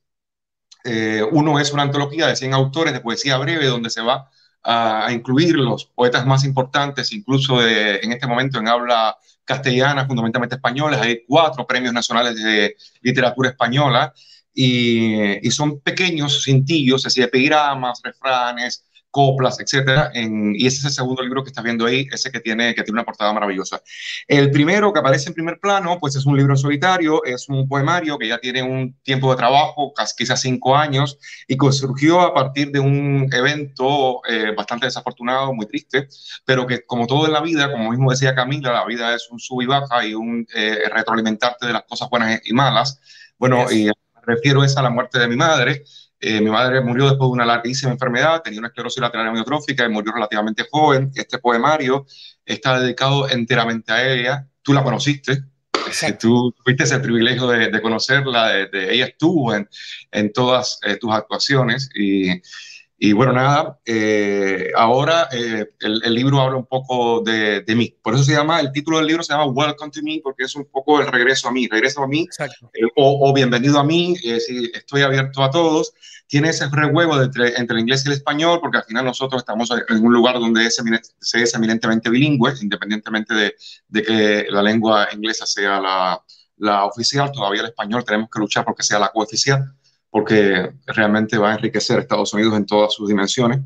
Uno es una antología de 100 autores de poesía breve donde se va a, a incluir los poetas más importantes, incluso de, en este momento en habla castellana, fundamentalmente españoles. Hay cuatro premios nacionales de literatura española y, son pequeños cintillos, es decir, epigramas, refranes, coplas, etcétera, en, y ese es el segundo libro que estás viendo ahí, ese que tiene, que tiene una portada maravillosa. El primero que aparece en primer plano, pues es un libro solitario, es un poemario que ya tiene un tiempo de trabajo, quizás cinco años, y que surgió a partir de un evento eh, bastante desafortunado, muy triste, pero que como todo en la vida, como mismo decía Camila, la vida es un sub y baja y un eh, retroalimentarte de las cosas buenas y malas. Bueno, yes. y refiero es a la muerte de mi madre, eh, mi madre murió después de una larguísima enfermedad, tenía una esclerosis lateral amiotrófica y murió relativamente joven. Este poemario está dedicado enteramente a ella tú la conociste, Exacto. tú tuviste ese privilegio de, de conocerla, de, de- ella estuvo en, en todas eh, tus actuaciones y, y bueno, nada, eh, ahora eh, el, el libro habla un poco de, de mí, por eso se llama, el título del libro se llama Welcome to Me, porque es un poco el regreso a mí, regreso a mí eh, o, o bienvenido a mí, eh, si estoy abierto a todos. Tiene ese rehuevo entre, entre el inglés y el español, porque al final nosotros estamos en un lugar donde es emine- se es eminentemente bilingüe, independientemente de, de que la lengua inglesa sea la, la oficial, todavía el español tenemos que luchar porque sea la cooficial, porque realmente va a enriquecer Estados Unidos en todas sus dimensiones.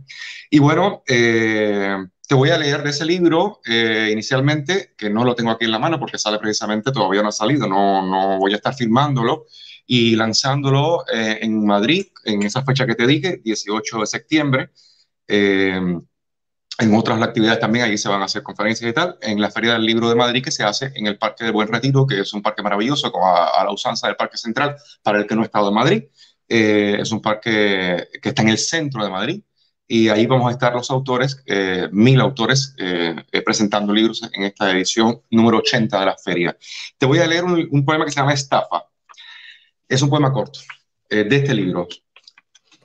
Y bueno, eh, te voy a leer de ese libro eh, inicialmente, que no lo tengo aquí en la mano porque sale precisamente, todavía no ha salido, no, no voy a estar firmándolo y lanzándolo eh, en Madrid, en esa fecha que te dije, 18 de septiembre. Eh, en otras actividades también, allí se van a hacer conferencias y tal, en la Feria del Libro de Madrid que se hace en el Parque de Buen Retiro, que es un parque maravilloso, a, a la usanza del Parque Central, para el que no ha estado en Madrid. Eh, es un parque que está en el centro de Madrid y ahí vamos a estar los autores, eh, mil autores, eh, presentando libros en esta edición número 80 de la feria. Te voy a leer un, un poema que se llama Estafa. Es un poema corto de este libro.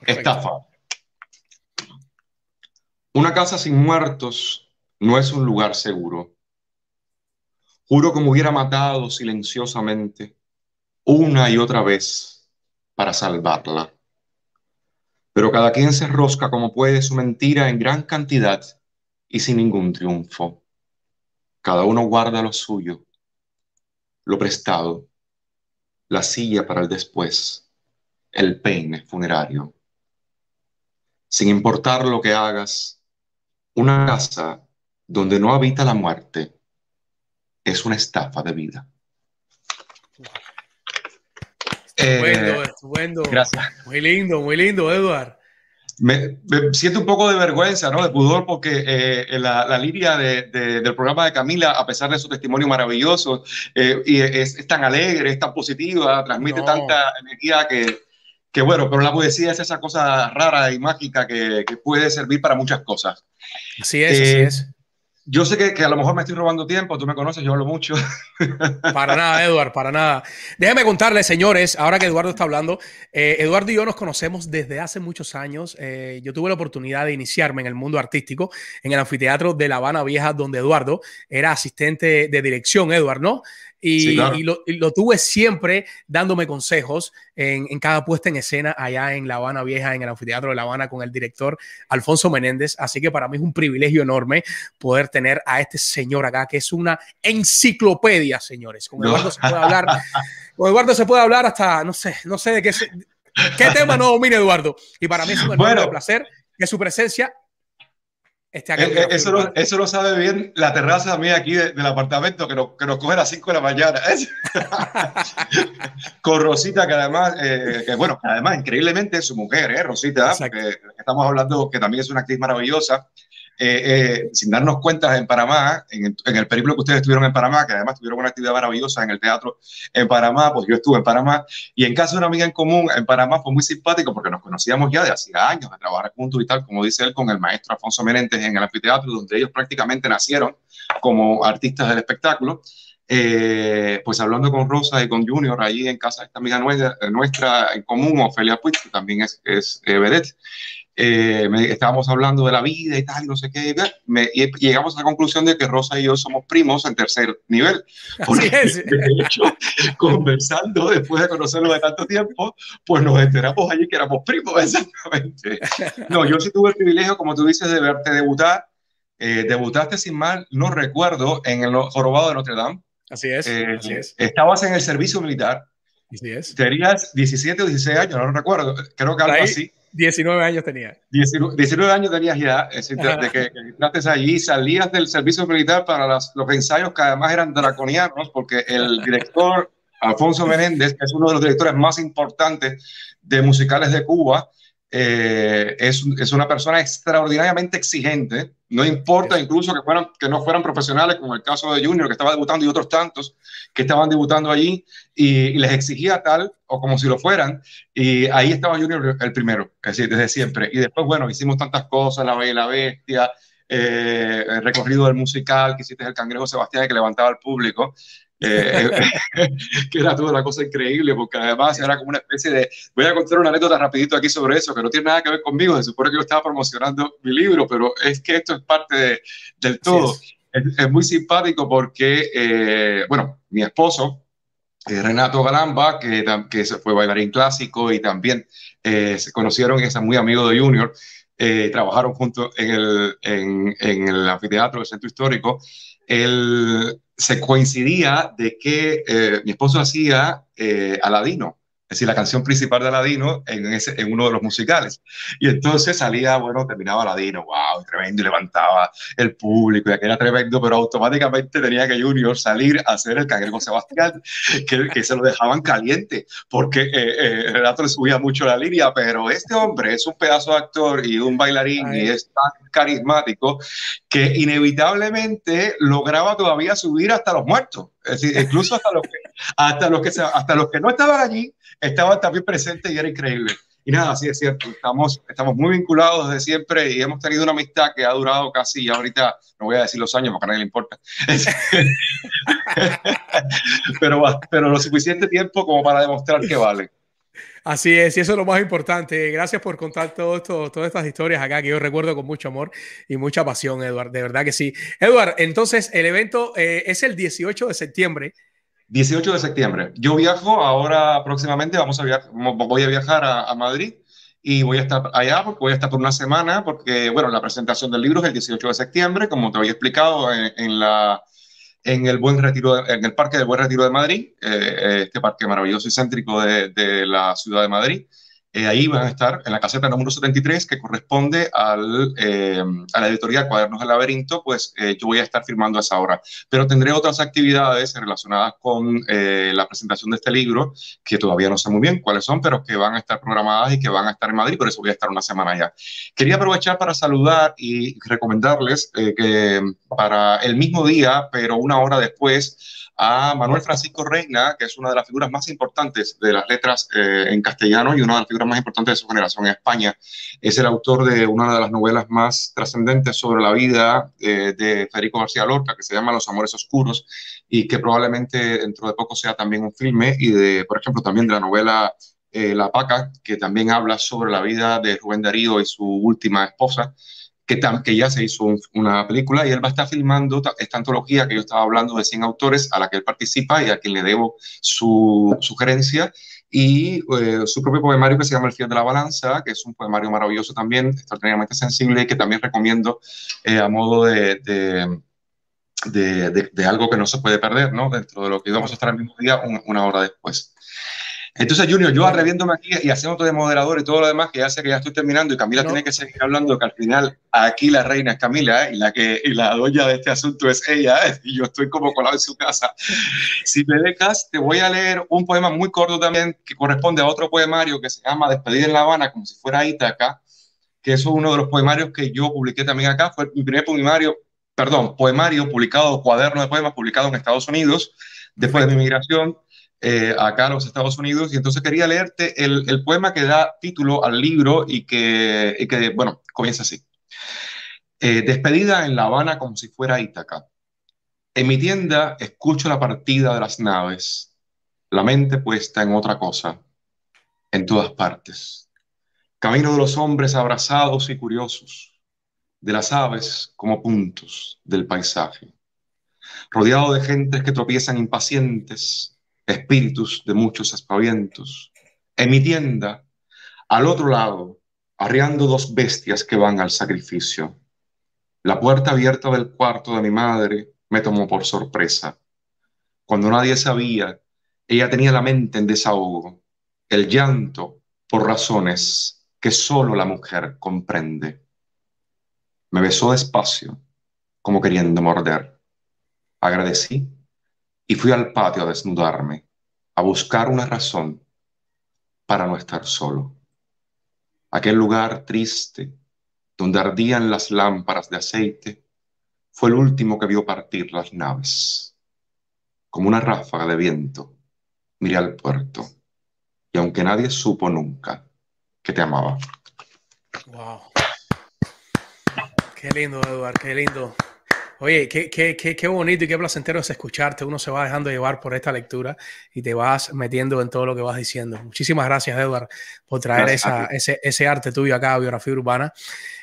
Estafa. Una casa sin muertos no es un lugar seguro. Juro que me hubiera matado silenciosamente una y otra vez para salvarla. Pero cada quien se rosca como puede su mentira en gran cantidad y sin ningún triunfo. Cada uno guarda lo suyo, lo prestado, la silla para el después, el peine funerario. Sin importar lo que hagas, una casa donde no habita la muerte es una estafa de vida. Estupendo, Eh, estupendo. gracias. Muy lindo, muy lindo, Edward. Me, me siento un poco de vergüenza, ¿no? De pudor, porque eh, la, la línea de- de- del programa de Camila, a pesar de su testimonio maravilloso, eh, y es, es tan alegre, es tan positiva, transmite No. tanta energía que, que, bueno, pero la poesía es esa cosa rara y mágica que, que puede servir para muchas cosas. Así es, así Eh, es. Yo sé que, que a lo mejor me estoy robando tiempo, tú me conoces, yo hablo mucho. Para nada, Eduard, para nada. Déjenme contarles, señores, ahora que Eduardo está hablando, eh, Eduardo y yo nos conocemos desde hace muchos años. Eh, yo tuve la oportunidad de iniciarme en el mundo artístico en el anfiteatro de La Habana Vieja, donde Eduardo era asistente de dirección, Eduard, ¿no? Y, Sí, claro. y lo, y lo tuve siempre dándome consejos en, en cada puesta en escena allá en La Habana Vieja, en el anfiteatro de La Habana, con el director Alfonso Menéndez. Así que para mí es un privilegio enorme poder tener a este señor acá, que es una enciclopedia, señores. Con No. Eduardo se puede hablar, con Eduardo se puede hablar hasta, no sé, no sé de qué, qué tema no domina Eduardo. Y para mí es un enorme Bueno. placer que su presencia en Eh, eh, Eso lo, eso lo sabe bien la terraza mía aquí de- del apartamento que nos, que nos coge a las 5 de la mañana. Con Rosita, que además, eh, que bueno, que además increíblemente es su mujer, ¿eh? Rosita, porque estamos hablando que también es una actriz maravillosa. Eh, eh, sin darnos cuenta en Panamá, en, en el periplo que ustedes estuvieron en Panamá, que además tuvieron una actividad maravillosa en el teatro en Panamá, pues yo estuve en Panamá y en casa de una amiga en común en Panamá fue muy simpático porque nos conocíamos ya de hacía años de trabajar juntos y tal, como dice él, con el maestro Alfonso Menéndez en el anfiteatro, donde ellos prácticamente nacieron como artistas del espectáculo. Eh, pues hablando con Rosa y con Junior ahí en casa de esta amiga nuestra, nuestra en común, Ofelia Puig, que también es, es eh, vedette, eh, me- estábamos hablando de la vida y tal, y no sé qué, me- y llegamos a la conclusión de que Rosa y yo somos primos en tercer nivel. Porque, de hecho, conversando después de conocerlo de tanto tiempo, pues nos enteramos allí que éramos primos, exactamente. No, yo sí tuve el privilegio, como tú dices, de verte debutar. Eh, debutaste sin mal, no recuerdo, en el Jorobado de Notre Dame. Así es, Eh, así es, Estabas en el servicio militar. así es. Tenías 17 o 16 años, no recuerdo. Creo que algo así. 19 años tenía. 19, 19 años tenías ya, es decir, de, de que, que entraste allí, salías del servicio militar para las- los ensayos que además eran draconianos, porque el director Alfonso Menéndez, que es uno de los directores más importantes de musicales de Cuba, eh, es, es una persona extraordinariamente exigente, no importa incluso que, fueran, que no fueran profesionales, como el caso de Junior, que estaba debutando, y otros tantos que estaban debutando allí, y, y les exigía tal, o como si lo fueran, y ahí estaba Junior el primero, es decir, desde siempre. Y después, bueno, hicimos tantas cosas, La Bella y la Bestia, eh, el recorrido del musical, que hiciste el Cangrejo Sebastián, que levantaba al público. Eh, que era toda una cosa increíble, porque además era como una especie de... Voy a contar una anécdota rapidito aquí sobre eso, que no tiene nada que ver conmigo, se supone que yo estaba promocionando mi libro, pero es que esto es parte de- del todo. Es. es muy simpático porque, eh, bueno, mi esposo, eh, Renato Galamba, que, que fue bailarín clásico y también eh, se conocieron es muy amigo de Junior, eh, trabajaron juntos en el, en, en el anfiteatro del centro histórico. Él se coincidía de que eh, mi esposo hacía eh, Aladino, es decir, la canción principal de Aladino en, ese, en uno de los musicales. Y entonces salía, bueno, terminaba Aladino, wow, tremendo, y levantaba el público, y aquello era tremendo, pero automáticamente tenía que Junior salir a hacer el cangrejo Sebastián, que, que se lo dejaban caliente, porque eh, eh, Renato le subía mucho la línea, pero este hombre es un pedazo de actor y un bailarín Ay. y es tan carismático que inevitablemente lograba todavía subir hasta los muertos, es decir, incluso hasta los que, hasta los que, hasta los que no estaban allí, estaban también presentes y era increíble. Y nada, sí es cierto, estamos, estamos muy vinculados desde siempre y hemos tenido una amistad que ha durado casi, ahorita no voy a decir los años porque a nadie le importa, pero, pero lo suficiente tiempo como para demostrar que vale. Así es, y eso es lo más importante. Gracias por contar todo esto, todas estas historias acá que yo recuerdo con mucho amor y mucha pasión, Eduard. De verdad que sí. Eduard, entonces el evento eh, es el 18 de septiembre. 18 de septiembre. Yo viajo ahora próximamente, vamos a viajar, voy a viajar a, a Madrid y voy a estar allá porque voy a estar por una semana porque, bueno, la presentación del libro es el 18 de septiembre, como te había explicado, en, en la, en el Buen Retiro, de- en el Parque del Buen Retiro de Madrid, eh, eh, este parque maravilloso y céntrico de, de la ciudad de Madrid. Eh, ahí van a estar en la caseta número 73, que corresponde al, eh, a la editorial Cuadernos del Laberinto, pues eh, yo voy a estar firmando a esa hora. Pero tendré otras actividades relacionadas con eh, la presentación de este libro, que todavía no sé muy bien cuáles son, pero que van a estar programadas y que van a estar en Madrid, por eso voy a estar una semana allá. Quería aprovechar para saludar y recomendarles eh, que para el mismo día, pero una hora después, a Manuel Francisco Reina, que es una de las figuras más importantes de las letras eh, en castellano y una de las figuras más importantes de su generación en España. Es el autor de una de las novelas más trascendentes sobre la vida eh, de Federico García Lorca, que se llama Los Amores Oscuros, y que probablemente dentro de poco sea también un filme, y de, por ejemplo, también de la novela eh, La Paca, que también habla sobre la vida de Rubén Darío y su última esposa que, tam- que ya se hizo un- una película y él va a estar filmando ta- esta antología que yo estaba hablando de 100 autores a la que él participa y a quien le debo su sugerencia y eh, su propio poemario que se llama El Fiel de la Balanza, que es un poemario maravilloso también, extraordinariamente sensible y que también recomiendo eh, a modo de, de, de- de- de algo que no se puede perder, ¿no? Dentro de lo que íbamos a estar el mismo día, un- una hora después. Entonces, Junior, yo atreviéndome aquí y haciéndote de moderador y todo lo demás, que ya sé que ya estoy terminando y Camila No. tiene que seguir hablando, que al final aquí la reina es Camila ¿eh? y, la que, y la dueña de este asunto es ella ¿eh? y yo estoy como colado en su casa. Si me dejas, te voy a leer un poema muy corto también que corresponde a otro poemario que se llama Despedida en La Habana, como si fuera Ítaca, que es uno de los poemarios que yo publiqué también acá. Fue mi primer poemario, perdón, poemario publicado, cuaderno de poemas publicado en Estados Unidos después de mi migración eh, acá a los Estados Unidos. Y entonces quería leerte el, el poema que da título al libro y que, y que bueno, comienza así. Eh, despedida en La Habana como si fuera Ítaca. En mi tienda escucho la partida de las naves, la mente puesta en otra cosa, en todas partes. Camino de los hombres abrazados y curiosos, de las aves como puntos del paisaje. Rodeado de gentes que tropiezan impacientes, espíritus de muchos aspavientos. En mi tienda, al otro lado, arriando dos bestias que van al sacrificio. La puerta abierta del cuarto de mi madre me tomó por sorpresa. Cuando nadie sabía, ella tenía la mente en desahogo, el llanto por razones que solo la mujer comprende. Me besó despacio, como queriendo morder. Agradecí y fui al patio a desnudarme, a buscar una razón para no estar solo. Aquel lugar triste, donde ardían las lámparas de aceite, fue el último que vio partir las naves. Como una ráfaga de viento, miré al puerto, y aunque nadie supo nunca que te amaba. Wow. Qué lindo, Eduardo, qué lindo. Oye, qué, qué, qué, qué bonito y qué placentero es escucharte. Uno se va dejando llevar por esta lectura y te vas metiendo en todo lo que vas diciendo. Muchísimas gracias, Edward, por traer esa, ese, ese arte tuyo acá a Biografía Urbana.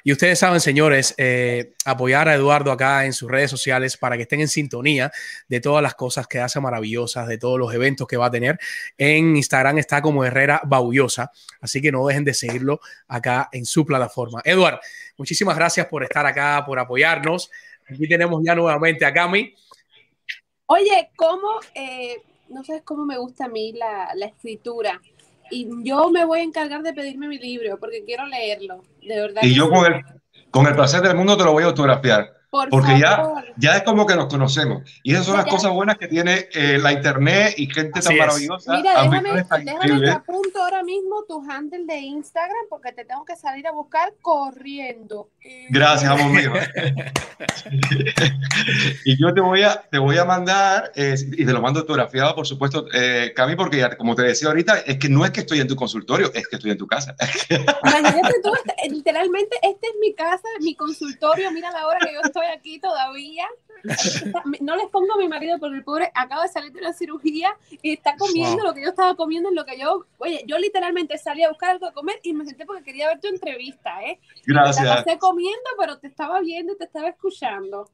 Y ustedes saben, señores, eh, apoyar a Eduardo acá en sus redes sociales para que estén en sintonía de todas las cosas que hace maravillosas, de todos los eventos que va a tener. En Instagram está como Herrera Baullosa, así que no dejen de seguirlo acá en su plataforma. Eduard, muchísimas gracias por estar acá, por apoyarnos. Aquí tenemos ya nuevamente a Cami. Oye, ¿cómo? eh, no sabes cómo me gusta a mí la, la escritura. Y yo me voy a encargar de pedirme mi libro porque quiero leerlo. De verdad. Y yo con el, con el placer del mundo te lo voy a autografiar. Por Porque ya, favor. ya es como que nos conocemos. Y esas son las Ya. cosas buenas que tiene eh, la internet y gente Así tan es. maravillosa. Mira, déjame, déjame que apunto ahora mismo tu handle de Instagram porque te tengo que salir a buscar corriendo. Gracias, amor mío. y yo te voy a, te voy a mandar, eh, y te lo mando autografiado, por supuesto, eh, Cami, porque ya, como te decía ahorita, es que no es que estoy en tu consultorio, es que estoy en tu casa. Imagínate tú, literalmente, esta es mi casa, mi consultorio. Mira la hora que yo estoy aquí todavía. No les pongo a mi marido porque el pobre acaba de salir de la cirugía y está comiendo Wow. lo que yo estaba comiendo, en lo que yo. Oye, yo literalmente salí a buscar algo de comer y me senté porque quería ver tu entrevista, ¿eh? Gracias, pasé comiendo, pero te estaba viendo y te estaba escuchando.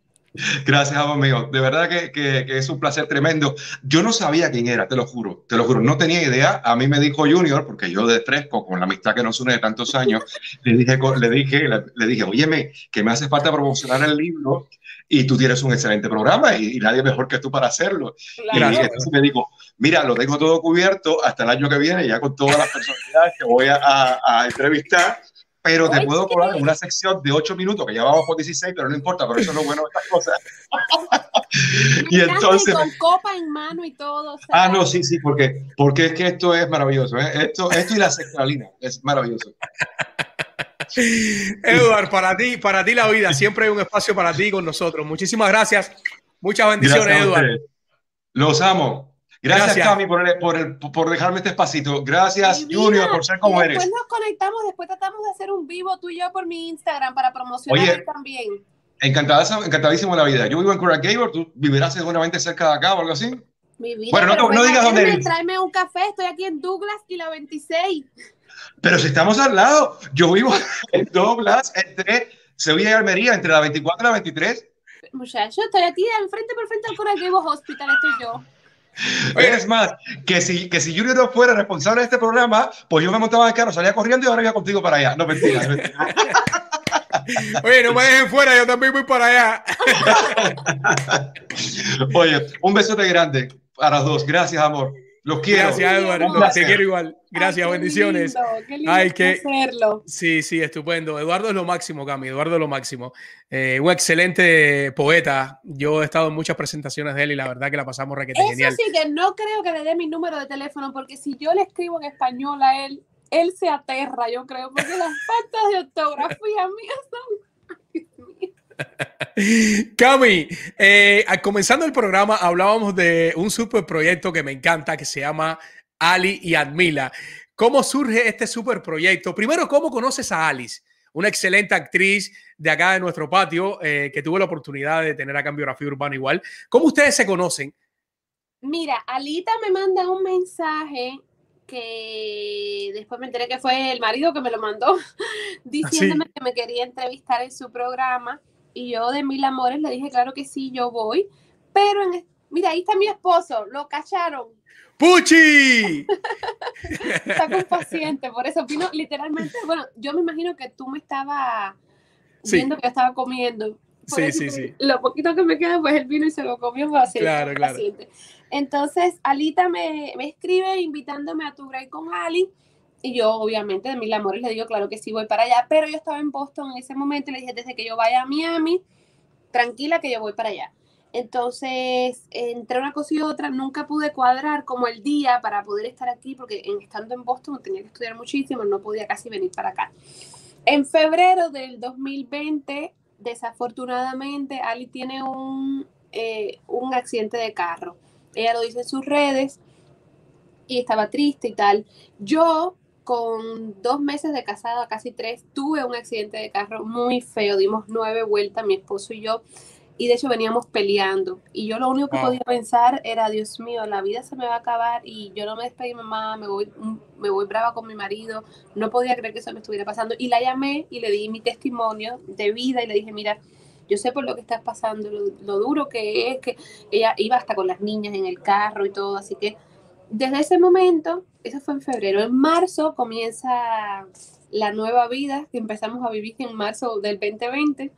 Gracias, mío. De verdad que, que- que es un placer tremendo. Yo no sabía quién era, te lo juro, te lo juro, no tenía idea. A mí me dijo Junior, porque yo de fresco, con la amistad que nos une de tantos años, le dije, le dije, le, dije, óyeme, que me hace falta promocionar el libro y tú tienes un excelente programa y, y nadie mejor que tú para hacerlo. Y Gracias. entonces me dijo, mira, lo tengo todo cubierto hasta el año que viene, ya con todas las personalidades que voy a, a- a entrevistar, pero te puedo colar en una sección de 8 minutos, que ya vamos por 16, pero no importa, pero eso es lo bueno de estas cosas. y entonces... con copa en mano y todo. Ah, no, sí, sí, porque, porque es que esto es maravilloso. ¿eh? Esto, esto y la sexualina es maravilloso. Eduard, para ti, para ti la vida, siempre hay un espacio para ti con nosotros. Muchísimas gracias. Muchas bendiciones, Gracias Eduard. Los amo. Gracias, Gracias. Cami, por, el- por, el- por dejarme este espacito. Gracias, mi vida. Junior, por ser como eres. después nos conectamos, después tratamos de hacer un vivo tú y yo por mi Instagram para promocionar Oye. también. Encantada, encantadísimo la vida. Yo vivo en Coral Gable, tú vivirás seguramente cerca de acá o algo así. Mi vida, Bueno, no no digas dónde eres. Tráeme un café, estoy aquí en Douglas y la 26. Pero si estamos al lado, yo vivo en Douglas, entre Sevilla y Almería, entre la 24 y la 23. Muchacho, estoy aquí al frente por frente al Coral Gable Hospital, estoy yo. Es más, que si, que si Junior no fuera responsable de este programa, pues yo me montaba en el carro, salía corriendo y ahora iba contigo para allá. No, mentira, mentira. Oye, no me dejen fuera, yo también voy para allá. Oye, un besote grande para los dos. Gracias, amor. Los quiero. Gracias, Eduardo. Te quiero igual. Gracias, Ay, qué bendiciones. lindo, qué lindo Ay, qué- hacerlo. Sí, sí, estupendo. Eduardo es lo máximo, Cami. Eduardo es lo máximo. Eh, un excelente poeta. Yo he estado en muchas presentaciones de él y la verdad que la pasamos requete Eso genial. sí que no creo que le dé mi número de teléfono, porque si yo le escribo en español a él, él se aterra, yo creo, porque las faltas de ortografía mías son... Cami, eh, comenzando el programa hablábamos de un super proyecto que me encanta que se llama Ali y Admila. ¿Cómo surge este super proyecto? Primero, ¿cómo conoces a Alice? Una excelente actriz de acá de nuestro patio eh, que tuve la oportunidad de tener acá en Biografía Urbana igual. ¿Cómo ustedes se conocen? Mira, Alita me manda un mensaje que después me enteré que fue el marido que me lo mandó, diciéndome que me quería entrevistar en su programa. Y yo de mil amores le dije, claro que sí, yo voy. Pero, en, mira, ahí está mi esposo, lo cacharon. ¡Puchi! Está paciente, por eso vino literalmente. Bueno, yo me imagino que tú me estabas Sí. viendo que yo estaba comiendo. Por Sí, sí, sí. Lo poquito que me queda, pues él vino y se lo comió paciente. Claro, claro. Entonces, Alita me, me escribe invitándome a tu break con Ali. Y yo, obviamente, de mil amores, le digo, claro que sí, voy para allá. Pero yo estaba en Boston en ese momento y le dije, desde que yo vaya a Miami, tranquila que yo voy para allá. Entonces, entre una cosa y otra, nunca pude cuadrar como el día para poder estar aquí, porque en, estando en Boston tenía que estudiar muchísimo, no podía casi venir para acá. En febrero del 2020, desafortunadamente, Ali tiene un, eh, un accidente de carro. Ella lo dice en sus redes y estaba triste y tal. Yo con dos meses de casada, casi tres, tuve un accidente de carro muy feo. Dimos nueve vueltas, mi esposo y yo, y de hecho veníamos peleando. Y yo lo único que podía pensar era, Dios mío, la vida se me va a acabar y yo no me despedí mamá, me voy, me voy brava con mi marido. No podía creer que eso me estuviera pasando. Y la llamé y le di mi testimonio de vida y le dije, mira, yo sé por lo que estás pasando, lo, lo duro que es, que ella iba hasta con las niñas en el carro y todo, así que desde ese momento, eso fue en febrero, en marzo comienza la nueva vida que empezamos a vivir en marzo del 2020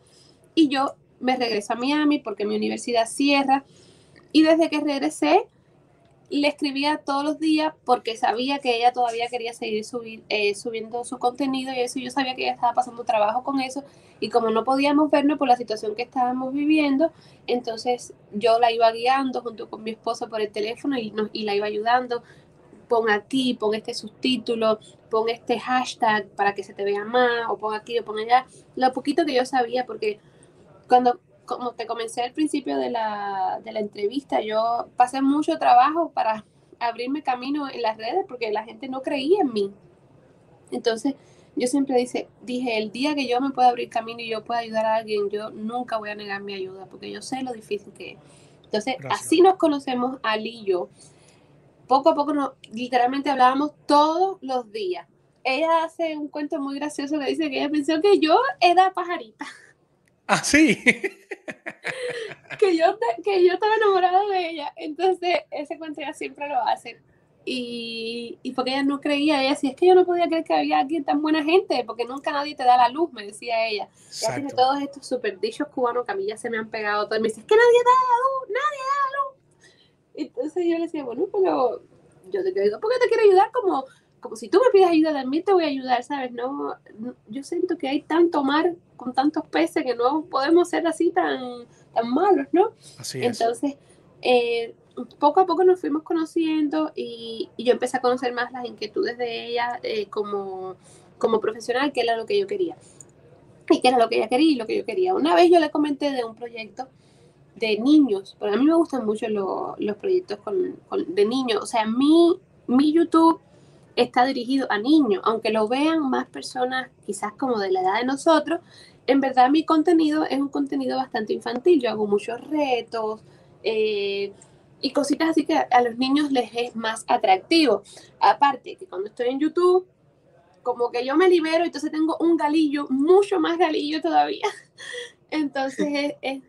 y yo me regreso a Miami porque mi universidad cierra. Y desde que regresé le escribía todos los días porque sabía que ella todavía quería seguir eh, subiendo su contenido y eso, yo sabía que ella estaba pasando trabajo con eso. Y como no podíamos vernos por la situación que estábamos viviendo, entonces yo la iba guiando junto con mi esposo por el teléfono y, nos, y la iba ayudando. Pon aquí, pon este subtítulo, pon este hashtag para que se te vea más, o pon aquí o pon allá. Lo poquito que yo sabía, porque cuando, como te comencé al principio de la, de la entrevista, yo pasé mucho trabajo para abrirme camino en las redes porque la gente no creía en mí. Entonces, yo siempre dice, dije, el día que yo me pueda abrir camino y yo pueda ayudar a alguien, yo nunca voy a negar mi ayuda porque yo sé lo difícil que es. Entonces, Gracias. así nos conocemos Ali y yo. Poco a poco, nos, literalmente hablábamos todos los días. Ella hace un cuento muy gracioso que dice que ella pensó que yo era pajarita, Ah, sí. que yo, que yo estaba enamorada de ella. Entonces, ese cuento ella siempre lo hace. Y, y porque ella no creía, ella decía, es que yo no podía creer que había aquí tan buena gente, porque nunca nadie te da la luz, me decía ella. Ya tiene todos estos super dichos cubanos que a mí ya se me han pegado todos. Y me dice, es que nadie da la luz, nadie da la luz. Entonces yo le decía, bueno, pero yo te quiero porque te quiero ayudar como, como si tú me pides ayuda, también te voy a ayudar, ¿sabes? No, no- yo siento que hay tanto mar con tantos peces que no podemos ser así tan, tan malos, ¿no? Así es. Entonces, eh, poco a poco nos fuimos conociendo y, y yo empecé a conocer más las inquietudes de ella eh, como, como profesional, que era lo que yo quería. Y que era lo que ella quería y lo que yo quería. Una vez yo le comenté de un proyecto de niños, porque a mí me gustan mucho lo- los proyectos con, con- de niños. O sea, mi, mi YouTube está dirigido a niños, aunque lo vean más personas quizás como de la edad de nosotros, en verdad mi contenido es un contenido bastante infantil. Yo hago muchos retos eh, y cositas así que a, a los niños les es más atractivo. Aparte que cuando estoy en YouTube, como que yo me libero, entonces tengo un galillo, mucho más galillo todavía. Entonces, es- es-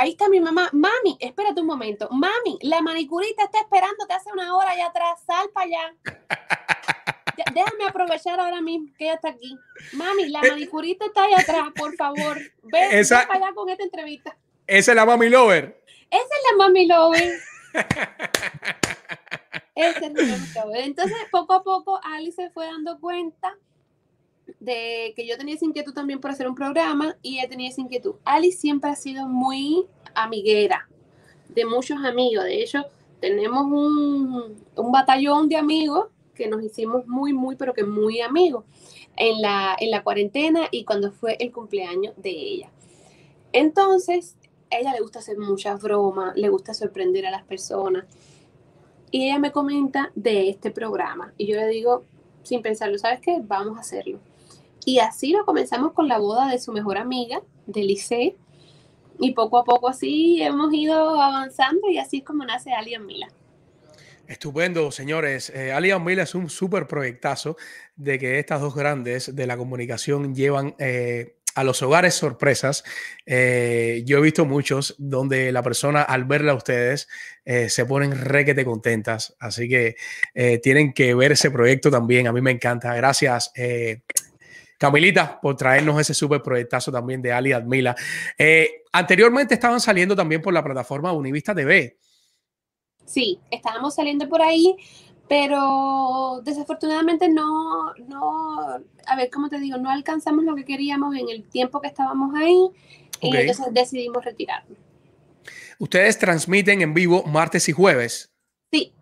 ahí está mi mamá. Mami, espérate un momento. Mami, la manicurita está esperándote hace una hora allá atrás. Sal para allá. Ya- Déjame aprovechar ahora mismo que ella está aquí. Mami, la manicurita está allá atrás, por favor. Ve, Eh, Esa- ve para allá con esta entrevista. Esa es la Mami Lover. Esa es la mami Lover. Esa es la mami Lover. Entonces, poco a poco, Ali se fue dando cuenta de que yo tenía esa inquietud también por hacer un programa y ella tenía esa inquietud. Ali siempre ha sido muy amiguera, de muchos amigos. De hecho, tenemos un, un batallón de amigos que nos hicimos muy, muy, pero que muy amigos en la, en la cuarentena y cuando fue el cumpleaños de ella. Entonces, a ella le gusta hacer muchas bromas, le gusta sorprender a las personas. Y ella me comenta de este programa. Y yo le digo, sin pensarlo, ¿sabes qué? Vamos a hacerlo. Y así lo comenzamos con la boda de su mejor amiga, de Lice. Y poco a poco así hemos ido avanzando y así es como nace Alien Mila. Estupendo, señores. Eh, Alian Mila es un súper proyectazo de que estas dos grandes de la comunicación llevan eh, a los hogares sorpresas. Eh, yo he visto muchos donde la persona al verla a ustedes eh, se ponen requete contentas. Así que eh, tienen que ver ese proyecto también. A mí me encanta. Gracias. Camilita, por traernos ese súper proyectazo también de Ali Admila. Eh, anteriormente estaban saliendo también por la plataforma Univista TV. Sí, estábamos saliendo por ahí, pero desafortunadamente no, no, a ver, ¿cómo te digo? No alcanzamos lo que queríamos en el tiempo que estábamos ahí y entonces decidimos retirarnos. Ustedes transmiten en vivo martes y jueves. Sí,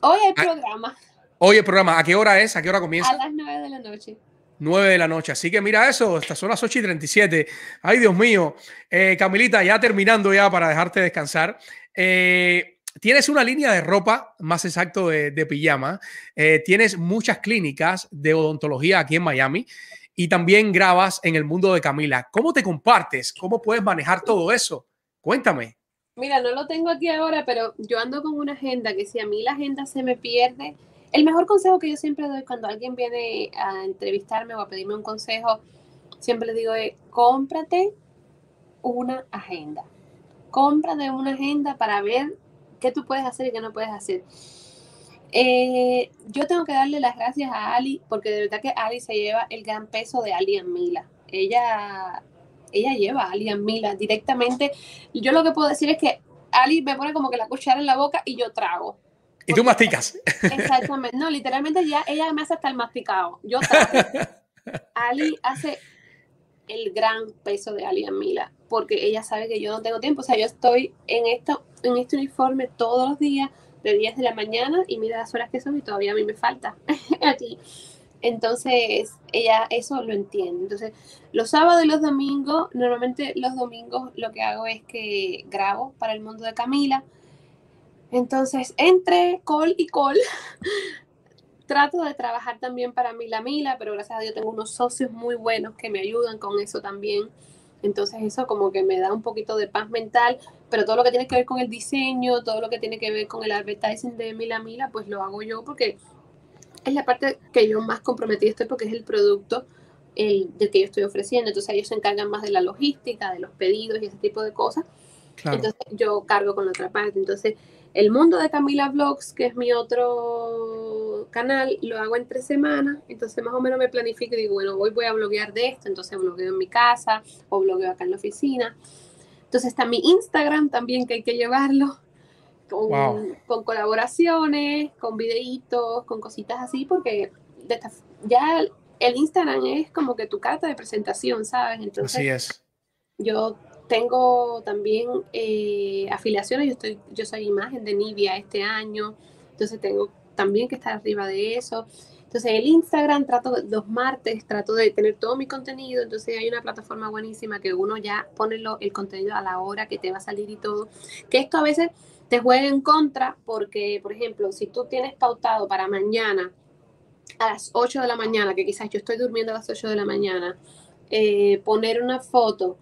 hoy hay Ah, programa Hoy el programa, ¿a qué hora es? ¿A qué hora comienza? a las 9 de la noche. 9 de la noche. Así que mira eso, estas son las 8 y 37. Ay, Dios mío. Eh, Camilita, ya terminando ya para dejarte descansar. Eh, tienes una línea de ropa, más exacto de, pijama, eh, tienes muchas clínicas de odontología aquí en Miami y también grabas en el mundo de Camila. ¿Cómo te compartes? ¿Cómo puedes manejar todo eso? Cuéntame. Mira, no lo tengo aquí ahora, pero yo ando con una agenda que si a mí la agenda se me pierde, el mejor consejo que yo siempre doy cuando alguien viene a entrevistarme o a pedirme un consejo, siempre le digo, es, cómprate una agenda. Cómprate una agenda para ver qué tú puedes hacer y qué no puedes hacer. Eh, yo tengo que darle las gracias a Ali, porque de verdad que Ali se lleva el gran peso de Ali en Mila. Ella, ella lleva a Ali en Mila directamente. Yo lo que puedo decir es que Ali me pone como que la cuchara en la boca y yo trago. Y tú masticas. Exactamente. No, literalmente ya ella me hace hasta el masticado. Yo. Ali hace el gran peso de Ali Mila, porque ella sabe que yo no tengo tiempo. O sea, yo estoy en esto, en este uniforme todos los días de 10 de la mañana y mira las horas que son y todavía a mí me falta aquí. Entonces, ella eso lo entiende. Entonces, los sábados y los domingos, normalmente los domingos lo que hago es que grabo para el mundo de Camila. Entonces, entre call y call, trato de trabajar también para Mila Mila, pero gracias a Dios tengo unos socios muy buenos que me ayudan con eso también. Entonces eso como que me da un poquito de paz mental, pero todo lo que tiene que ver con el diseño, todo lo que tiene que ver con el advertising de Mila Mila, pues lo hago yo porque es la parte que yo más comprometida estoy porque es el producto el, del que yo estoy ofreciendo. Entonces ellos se encargan más de la logística, de los pedidos y ese tipo de cosas. Claro. Entonces yo cargo con la otra parte. Entonces el mundo de Camila Vlogs, que es mi otro canal, lo hago en tres semanas. Entonces más o menos me planifico y digo, bueno, hoy voy a bloguear de esto. Entonces blogueo en mi casa o blogueo acá en la oficina. Entonces está mi Instagram también que hay que llevarlo. Con, Wow. con colaboraciones, con videitos, con cositas así, porque de esta- ya el Instagram es como que tu carta de presentación, ¿sabes? Entonces, Así es. yo tengo también eh, afiliaciones, yo, estoy, yo soy imagen de Nivea este año, entonces tengo también que estar arriba de eso. Entonces el Instagram trato los martes, trato de tener todo mi contenido, entonces hay una plataforma buenísima que uno ya pone lo- el contenido a la hora que te va a salir y todo, que esto a veces te juega en contra porque, por ejemplo, si tú tienes pautado para mañana a las 8 de la mañana, que quizás yo estoy durmiendo a las 8 de la mañana, eh, poner una foto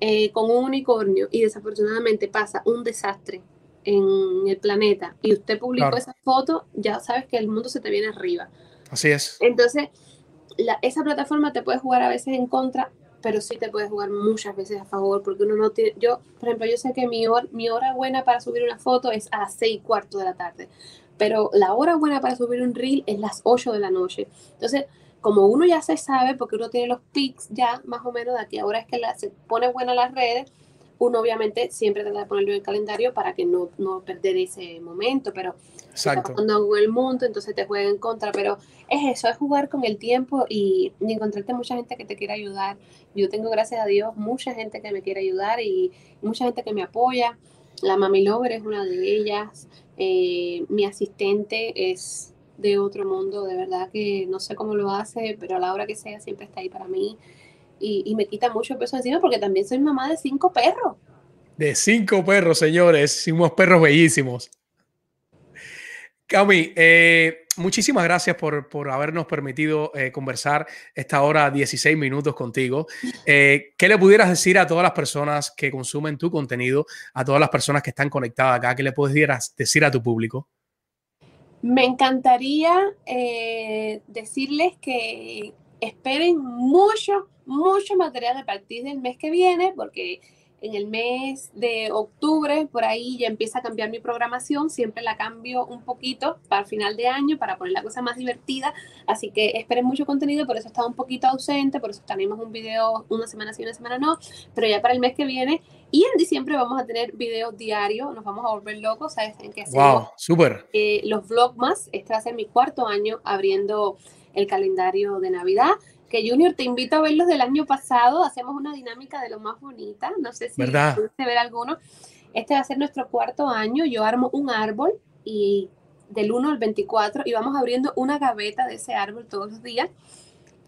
eh, con un unicornio y desafortunadamente pasa un desastre en el planeta y usted publicó Claro. esa foto, ya sabes que el mundo se te viene arriba. Así es. Entonces, la- esa plataforma te puede jugar a veces en contra, pero sí te puede jugar muchas veces a favor, porque uno no tiene, yo, por ejemplo, yo sé que mi hora, mi hora buena para subir una foto es a las seis y cuarto de la tarde, pero la hora buena para subir un reel es las 8 de la noche. Entonces, como uno ya se sabe, porque uno tiene los pics ya más o menos de aquí, ahora es que la- se pone buena las redes, uno obviamente siempre trata de ponerlo en el calendario para que no, no perder ese momento, pero Exacto. pasando con el mundo, entonces te juega en contra, pero es eso, es jugar con el tiempo y, y encontrarte mucha gente que te quiere ayudar. Yo tengo, gracias a Dios, mucha gente que me quiere ayudar y mucha gente que me apoya. La Mami Lover es una de ellas. Eh, mi asistente es de otro mundo, de verdad que no sé cómo lo hace, pero a la hora que sea siempre está ahí para mí. Y, y me quita mucho peso encima porque también soy mamá de cinco perros. De cinco perros, señores, unos perros bellísimos. Cami, eh, muchísimas gracias por, por habernos permitido eh, conversar esta hora 16 minutos contigo. Eh, ¿Qué le pudieras decir a todas las personas que consumen tu contenido, a todas las personas que están conectadas acá? ¿Qué le pudieras decir a tu público? Me encantaría eh, decirles que esperen mucho, mucho material a partir del mes que viene, porque en el mes de octubre, por ahí ya empieza a cambiar mi programación, siempre la cambio un poquito para final de año, para poner la cosa más divertida, así que esperen mucho contenido, por eso está un poquito ausente, por eso tenemos un video una semana sí, una semana no, pero ya para el mes que viene y en diciembre vamos a tener videos diarios, nos vamos a volver locos, ¿sabes? En que Wow, súper. eh, los Vlogmas. Este va a ser mi cuarto año abriendo el calendario de Navidad. Que Junior, te invito a ver los del año pasado. Hacemos una dinámica de lo más bonita. No sé si ¿Verdad? pudiste ver alguno. Este va a ser nuestro cuarto año. Yo armo un árbol y del 1 al 24 y vamos abriendo una gaveta de ese árbol todos los días.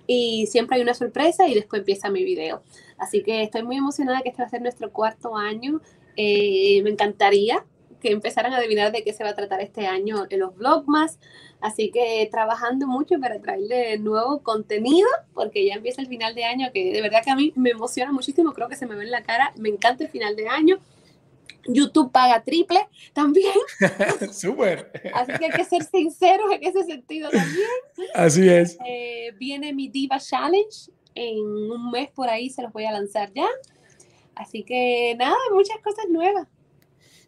Y siempre hay una sorpresa y después empieza mi video. Así que estoy muy emocionada que este va a ser nuestro cuarto año. Eh, me encantaría que empezaran a adivinar de qué se va a tratar este año en los Vlogmas. Así que trabajando mucho para traerle nuevo contenido, porque ya empieza el final de año, que de verdad que a mí me emociona muchísimo, creo que se me ve en la cara, me encanta el final de año. YouTube paga triple también, Súper. así que hay que ser sinceros en ese sentido también. Así es. Eh, viene mi Diva Challenge, en un mes por ahí se los voy a lanzar ya. Así que nada, muchas cosas nuevas.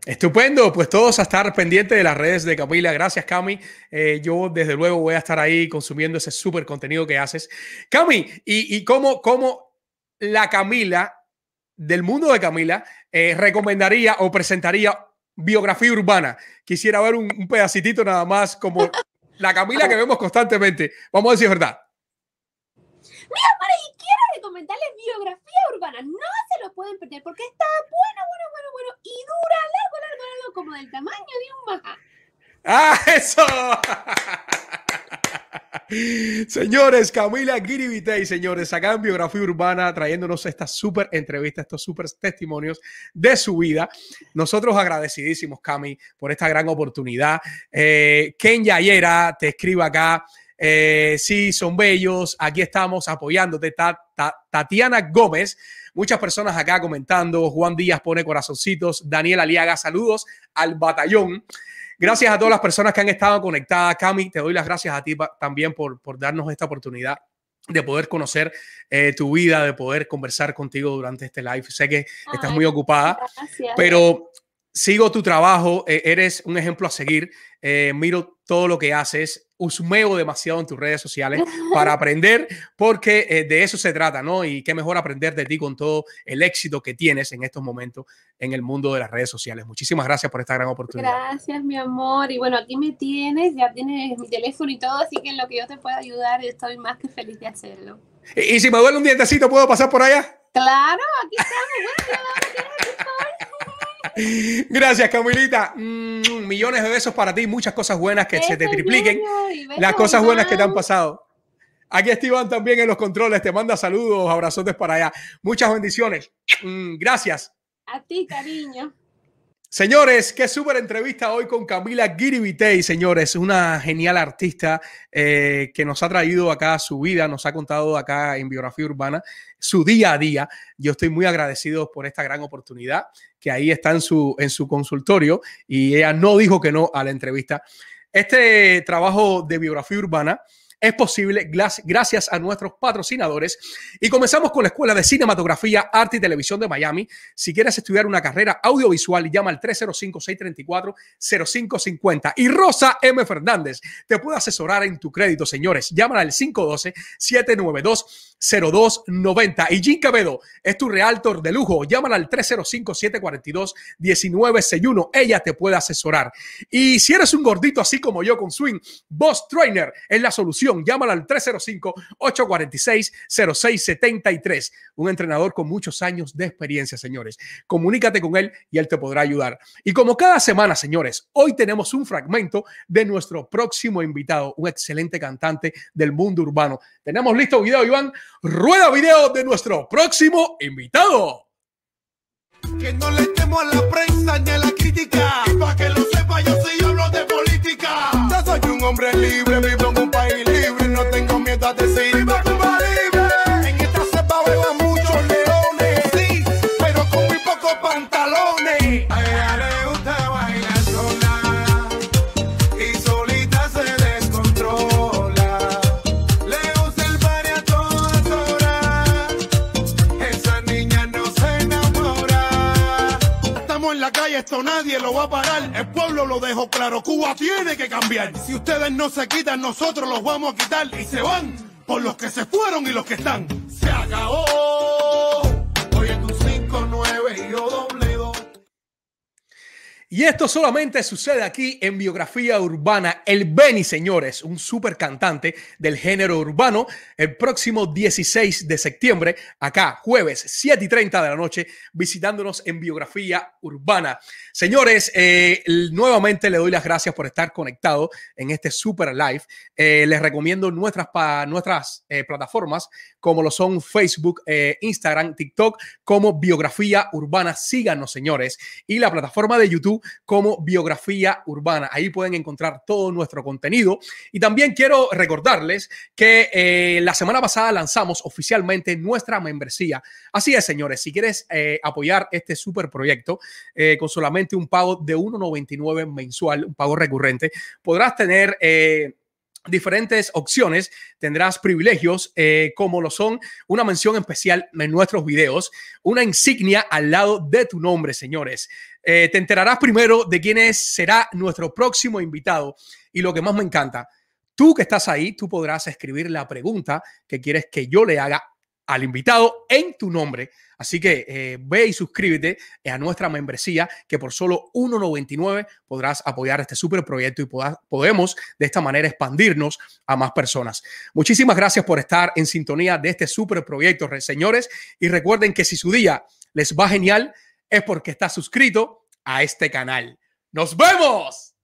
Estupendo, pues todos a estar pendientes de las redes de Camila. Gracias, Cami. Eh, yo desde luego voy a estar ahí consumiendo ese súper contenido que haces. Cami, ¿y, y cómo, cómo la Camila, del mundo de Camila, eh, recomendaría o presentaría biografía urbana? Quisiera ver un, un pedacitito nada más como la Camila que vemos constantemente. Vamos a decir verdad. Mira, amores, y quiero recomendarles biografía urbana. No se lo pueden perder porque está bueno, bueno, bueno, bueno. Y dura largo, largo, largo, como del tamaño de un majá. ¡Ah, eso! Señores, Camila Giribitey, señores, acá en Biografía Urbana, trayéndonos esta súper entrevista, estos súper testimonios de su vida. Nosotros agradecidísimos, Cami, por esta gran oportunidad. Eh, Ken Yayera te escribe acá. Eh, sí, son bellos. Aquí estamos apoyándote. Ta- Ta- Tatiana Gómez. Muchas personas acá comentando. Juan Díaz pone corazoncitos. Daniel Aliaga, saludos al batallón. Gracias a todas las personas que han estado conectadas. Cami, te doy las gracias a ti también por, por darnos esta oportunidad de poder conocer eh, tu vida, de poder conversar contigo durante este live. Sé que estás muy ocupada, Gracias. pero sigo tu trabajo, eh, eres un ejemplo a seguir, eh, miro todo lo que haces, husmeo demasiado en tus redes sociales para aprender, porque eh, de eso se trata, ¿no? Y qué mejor aprender de ti con todo el éxito que tienes en estos momentos en el mundo de las redes sociales. Muchísimas gracias por esta gran oportunidad. Gracias, mi amor. Y bueno, aquí me tienes, ya tienes mi teléfono y todo, así que en lo que yo te pueda ayudar, estoy más que feliz de hacerlo. Y, y si me duele un dientecito, ¿puedo pasar por allá? Claro, aquí estamos. Bueno, ya lo tienes aquí todo. Gracias, Camilita. Mm, millones de besos para ti, muchas cosas buenas que se te tripliquen. Las cosas buenas que te han pasado. Aquí está Iván también en los controles, te manda saludos, abrazotes para allá. Muchas bendiciones. Mm, Gracias. A ti, cariño. Señores, qué súper entrevista hoy con Camila Giribitey, señores, una genial artista eh, que nos ha traído acá su vida, nos ha contado acá en Biografía Urbana su día a día. Yo estoy muy agradecido por esta gran oportunidad que ahí está en su, en su consultorio y ella no dijo que no a la entrevista. Este trabajo de biografía urbana es posible gracias a nuestros patrocinadores. Y comenzamos con la Escuela de Cinematografía, Arte y Televisión de Miami. Si quieres estudiar una carrera audiovisual, llama al 305-634-0550. Y Rosa M. Fernández te puede asesorar en tu crédito, señores. Llámala al 512-792-0290. Y Jim Quevedo es tu realtor de lujo. Llámala al 305-742-1961. Ella te puede asesorar. Y si eres un gordito así como yo con swing, Boss Trainer es la solución. Llámala al 305-846-0673. Un entrenador con muchos años de experiencia, señores. Comunícate con él y él te podrá ayudar. Y como cada semana, señores, hoy tenemos un fragmento de nuestro próximo invitado, un excelente cantante del mundo urbano. Tenemos listo video, Iván. Rueda video de nuestro próximo invitado. Que no le temo a la prensa ni a la crítica. Y pa' que lo sepa, yo sí hablo de política. Yo soy un hombre libre, vivo en un país libre. No tengo miedo a decir, va a parar. El pueblo lo dejó claro, Cuba tiene que cambiar. Si ustedes no se quitan, nosotros los vamos a quitar. Y se van por los que se fueron y los que están. Se acabó. Hoy es tu 5, 9 y yo doble 2. Y esto solamente sucede aquí en Biografía Urbana. El Benny, señores, un super cantante del género urbano, el próximo 16 de septiembre, acá, jueves, 7 y 30 de la noche, visitándonos en Biografía Urbana. Señores, eh, nuevamente le doy las gracias por estar conectado en este super live. Eh, les recomiendo nuestras, nuestras eh, plataformas como lo son Facebook, eh, Instagram, TikTok, como Biografía Urbana. Síganos, señores. Y la plataforma de YouTube como Biografía Urbana. Ahí pueden encontrar todo nuestro contenido. Y también quiero recordarles que eh, la semana pasada lanzamos oficialmente nuestra membresía. Así es, señores. Si quieres eh, apoyar este super proyecto con solamente un pago de 1.99 mensual, un pago recurrente, podrás tener diferentes opciones, tendrás privilegios eh, como lo son una mención especial en nuestros videos, una insignia al lado de tu nombre, señores. Eh, te enterarás primero de quién es, será nuestro próximo invitado y lo que más me encanta, tú que estás ahí, tú podrás escribir la pregunta que quieres que yo le haga al invitado en tu nombre. Así que eh, ve y suscríbete a nuestra membresía que por solo 1.99 podrás apoyar este super proyecto y poda- podemos de esta manera expandirnos a más personas. Muchísimas gracias por estar en sintonía de este super proyecto, re- señores. Y recuerden que si su día les va genial es porque está suscrito a este canal. ¡Nos vemos!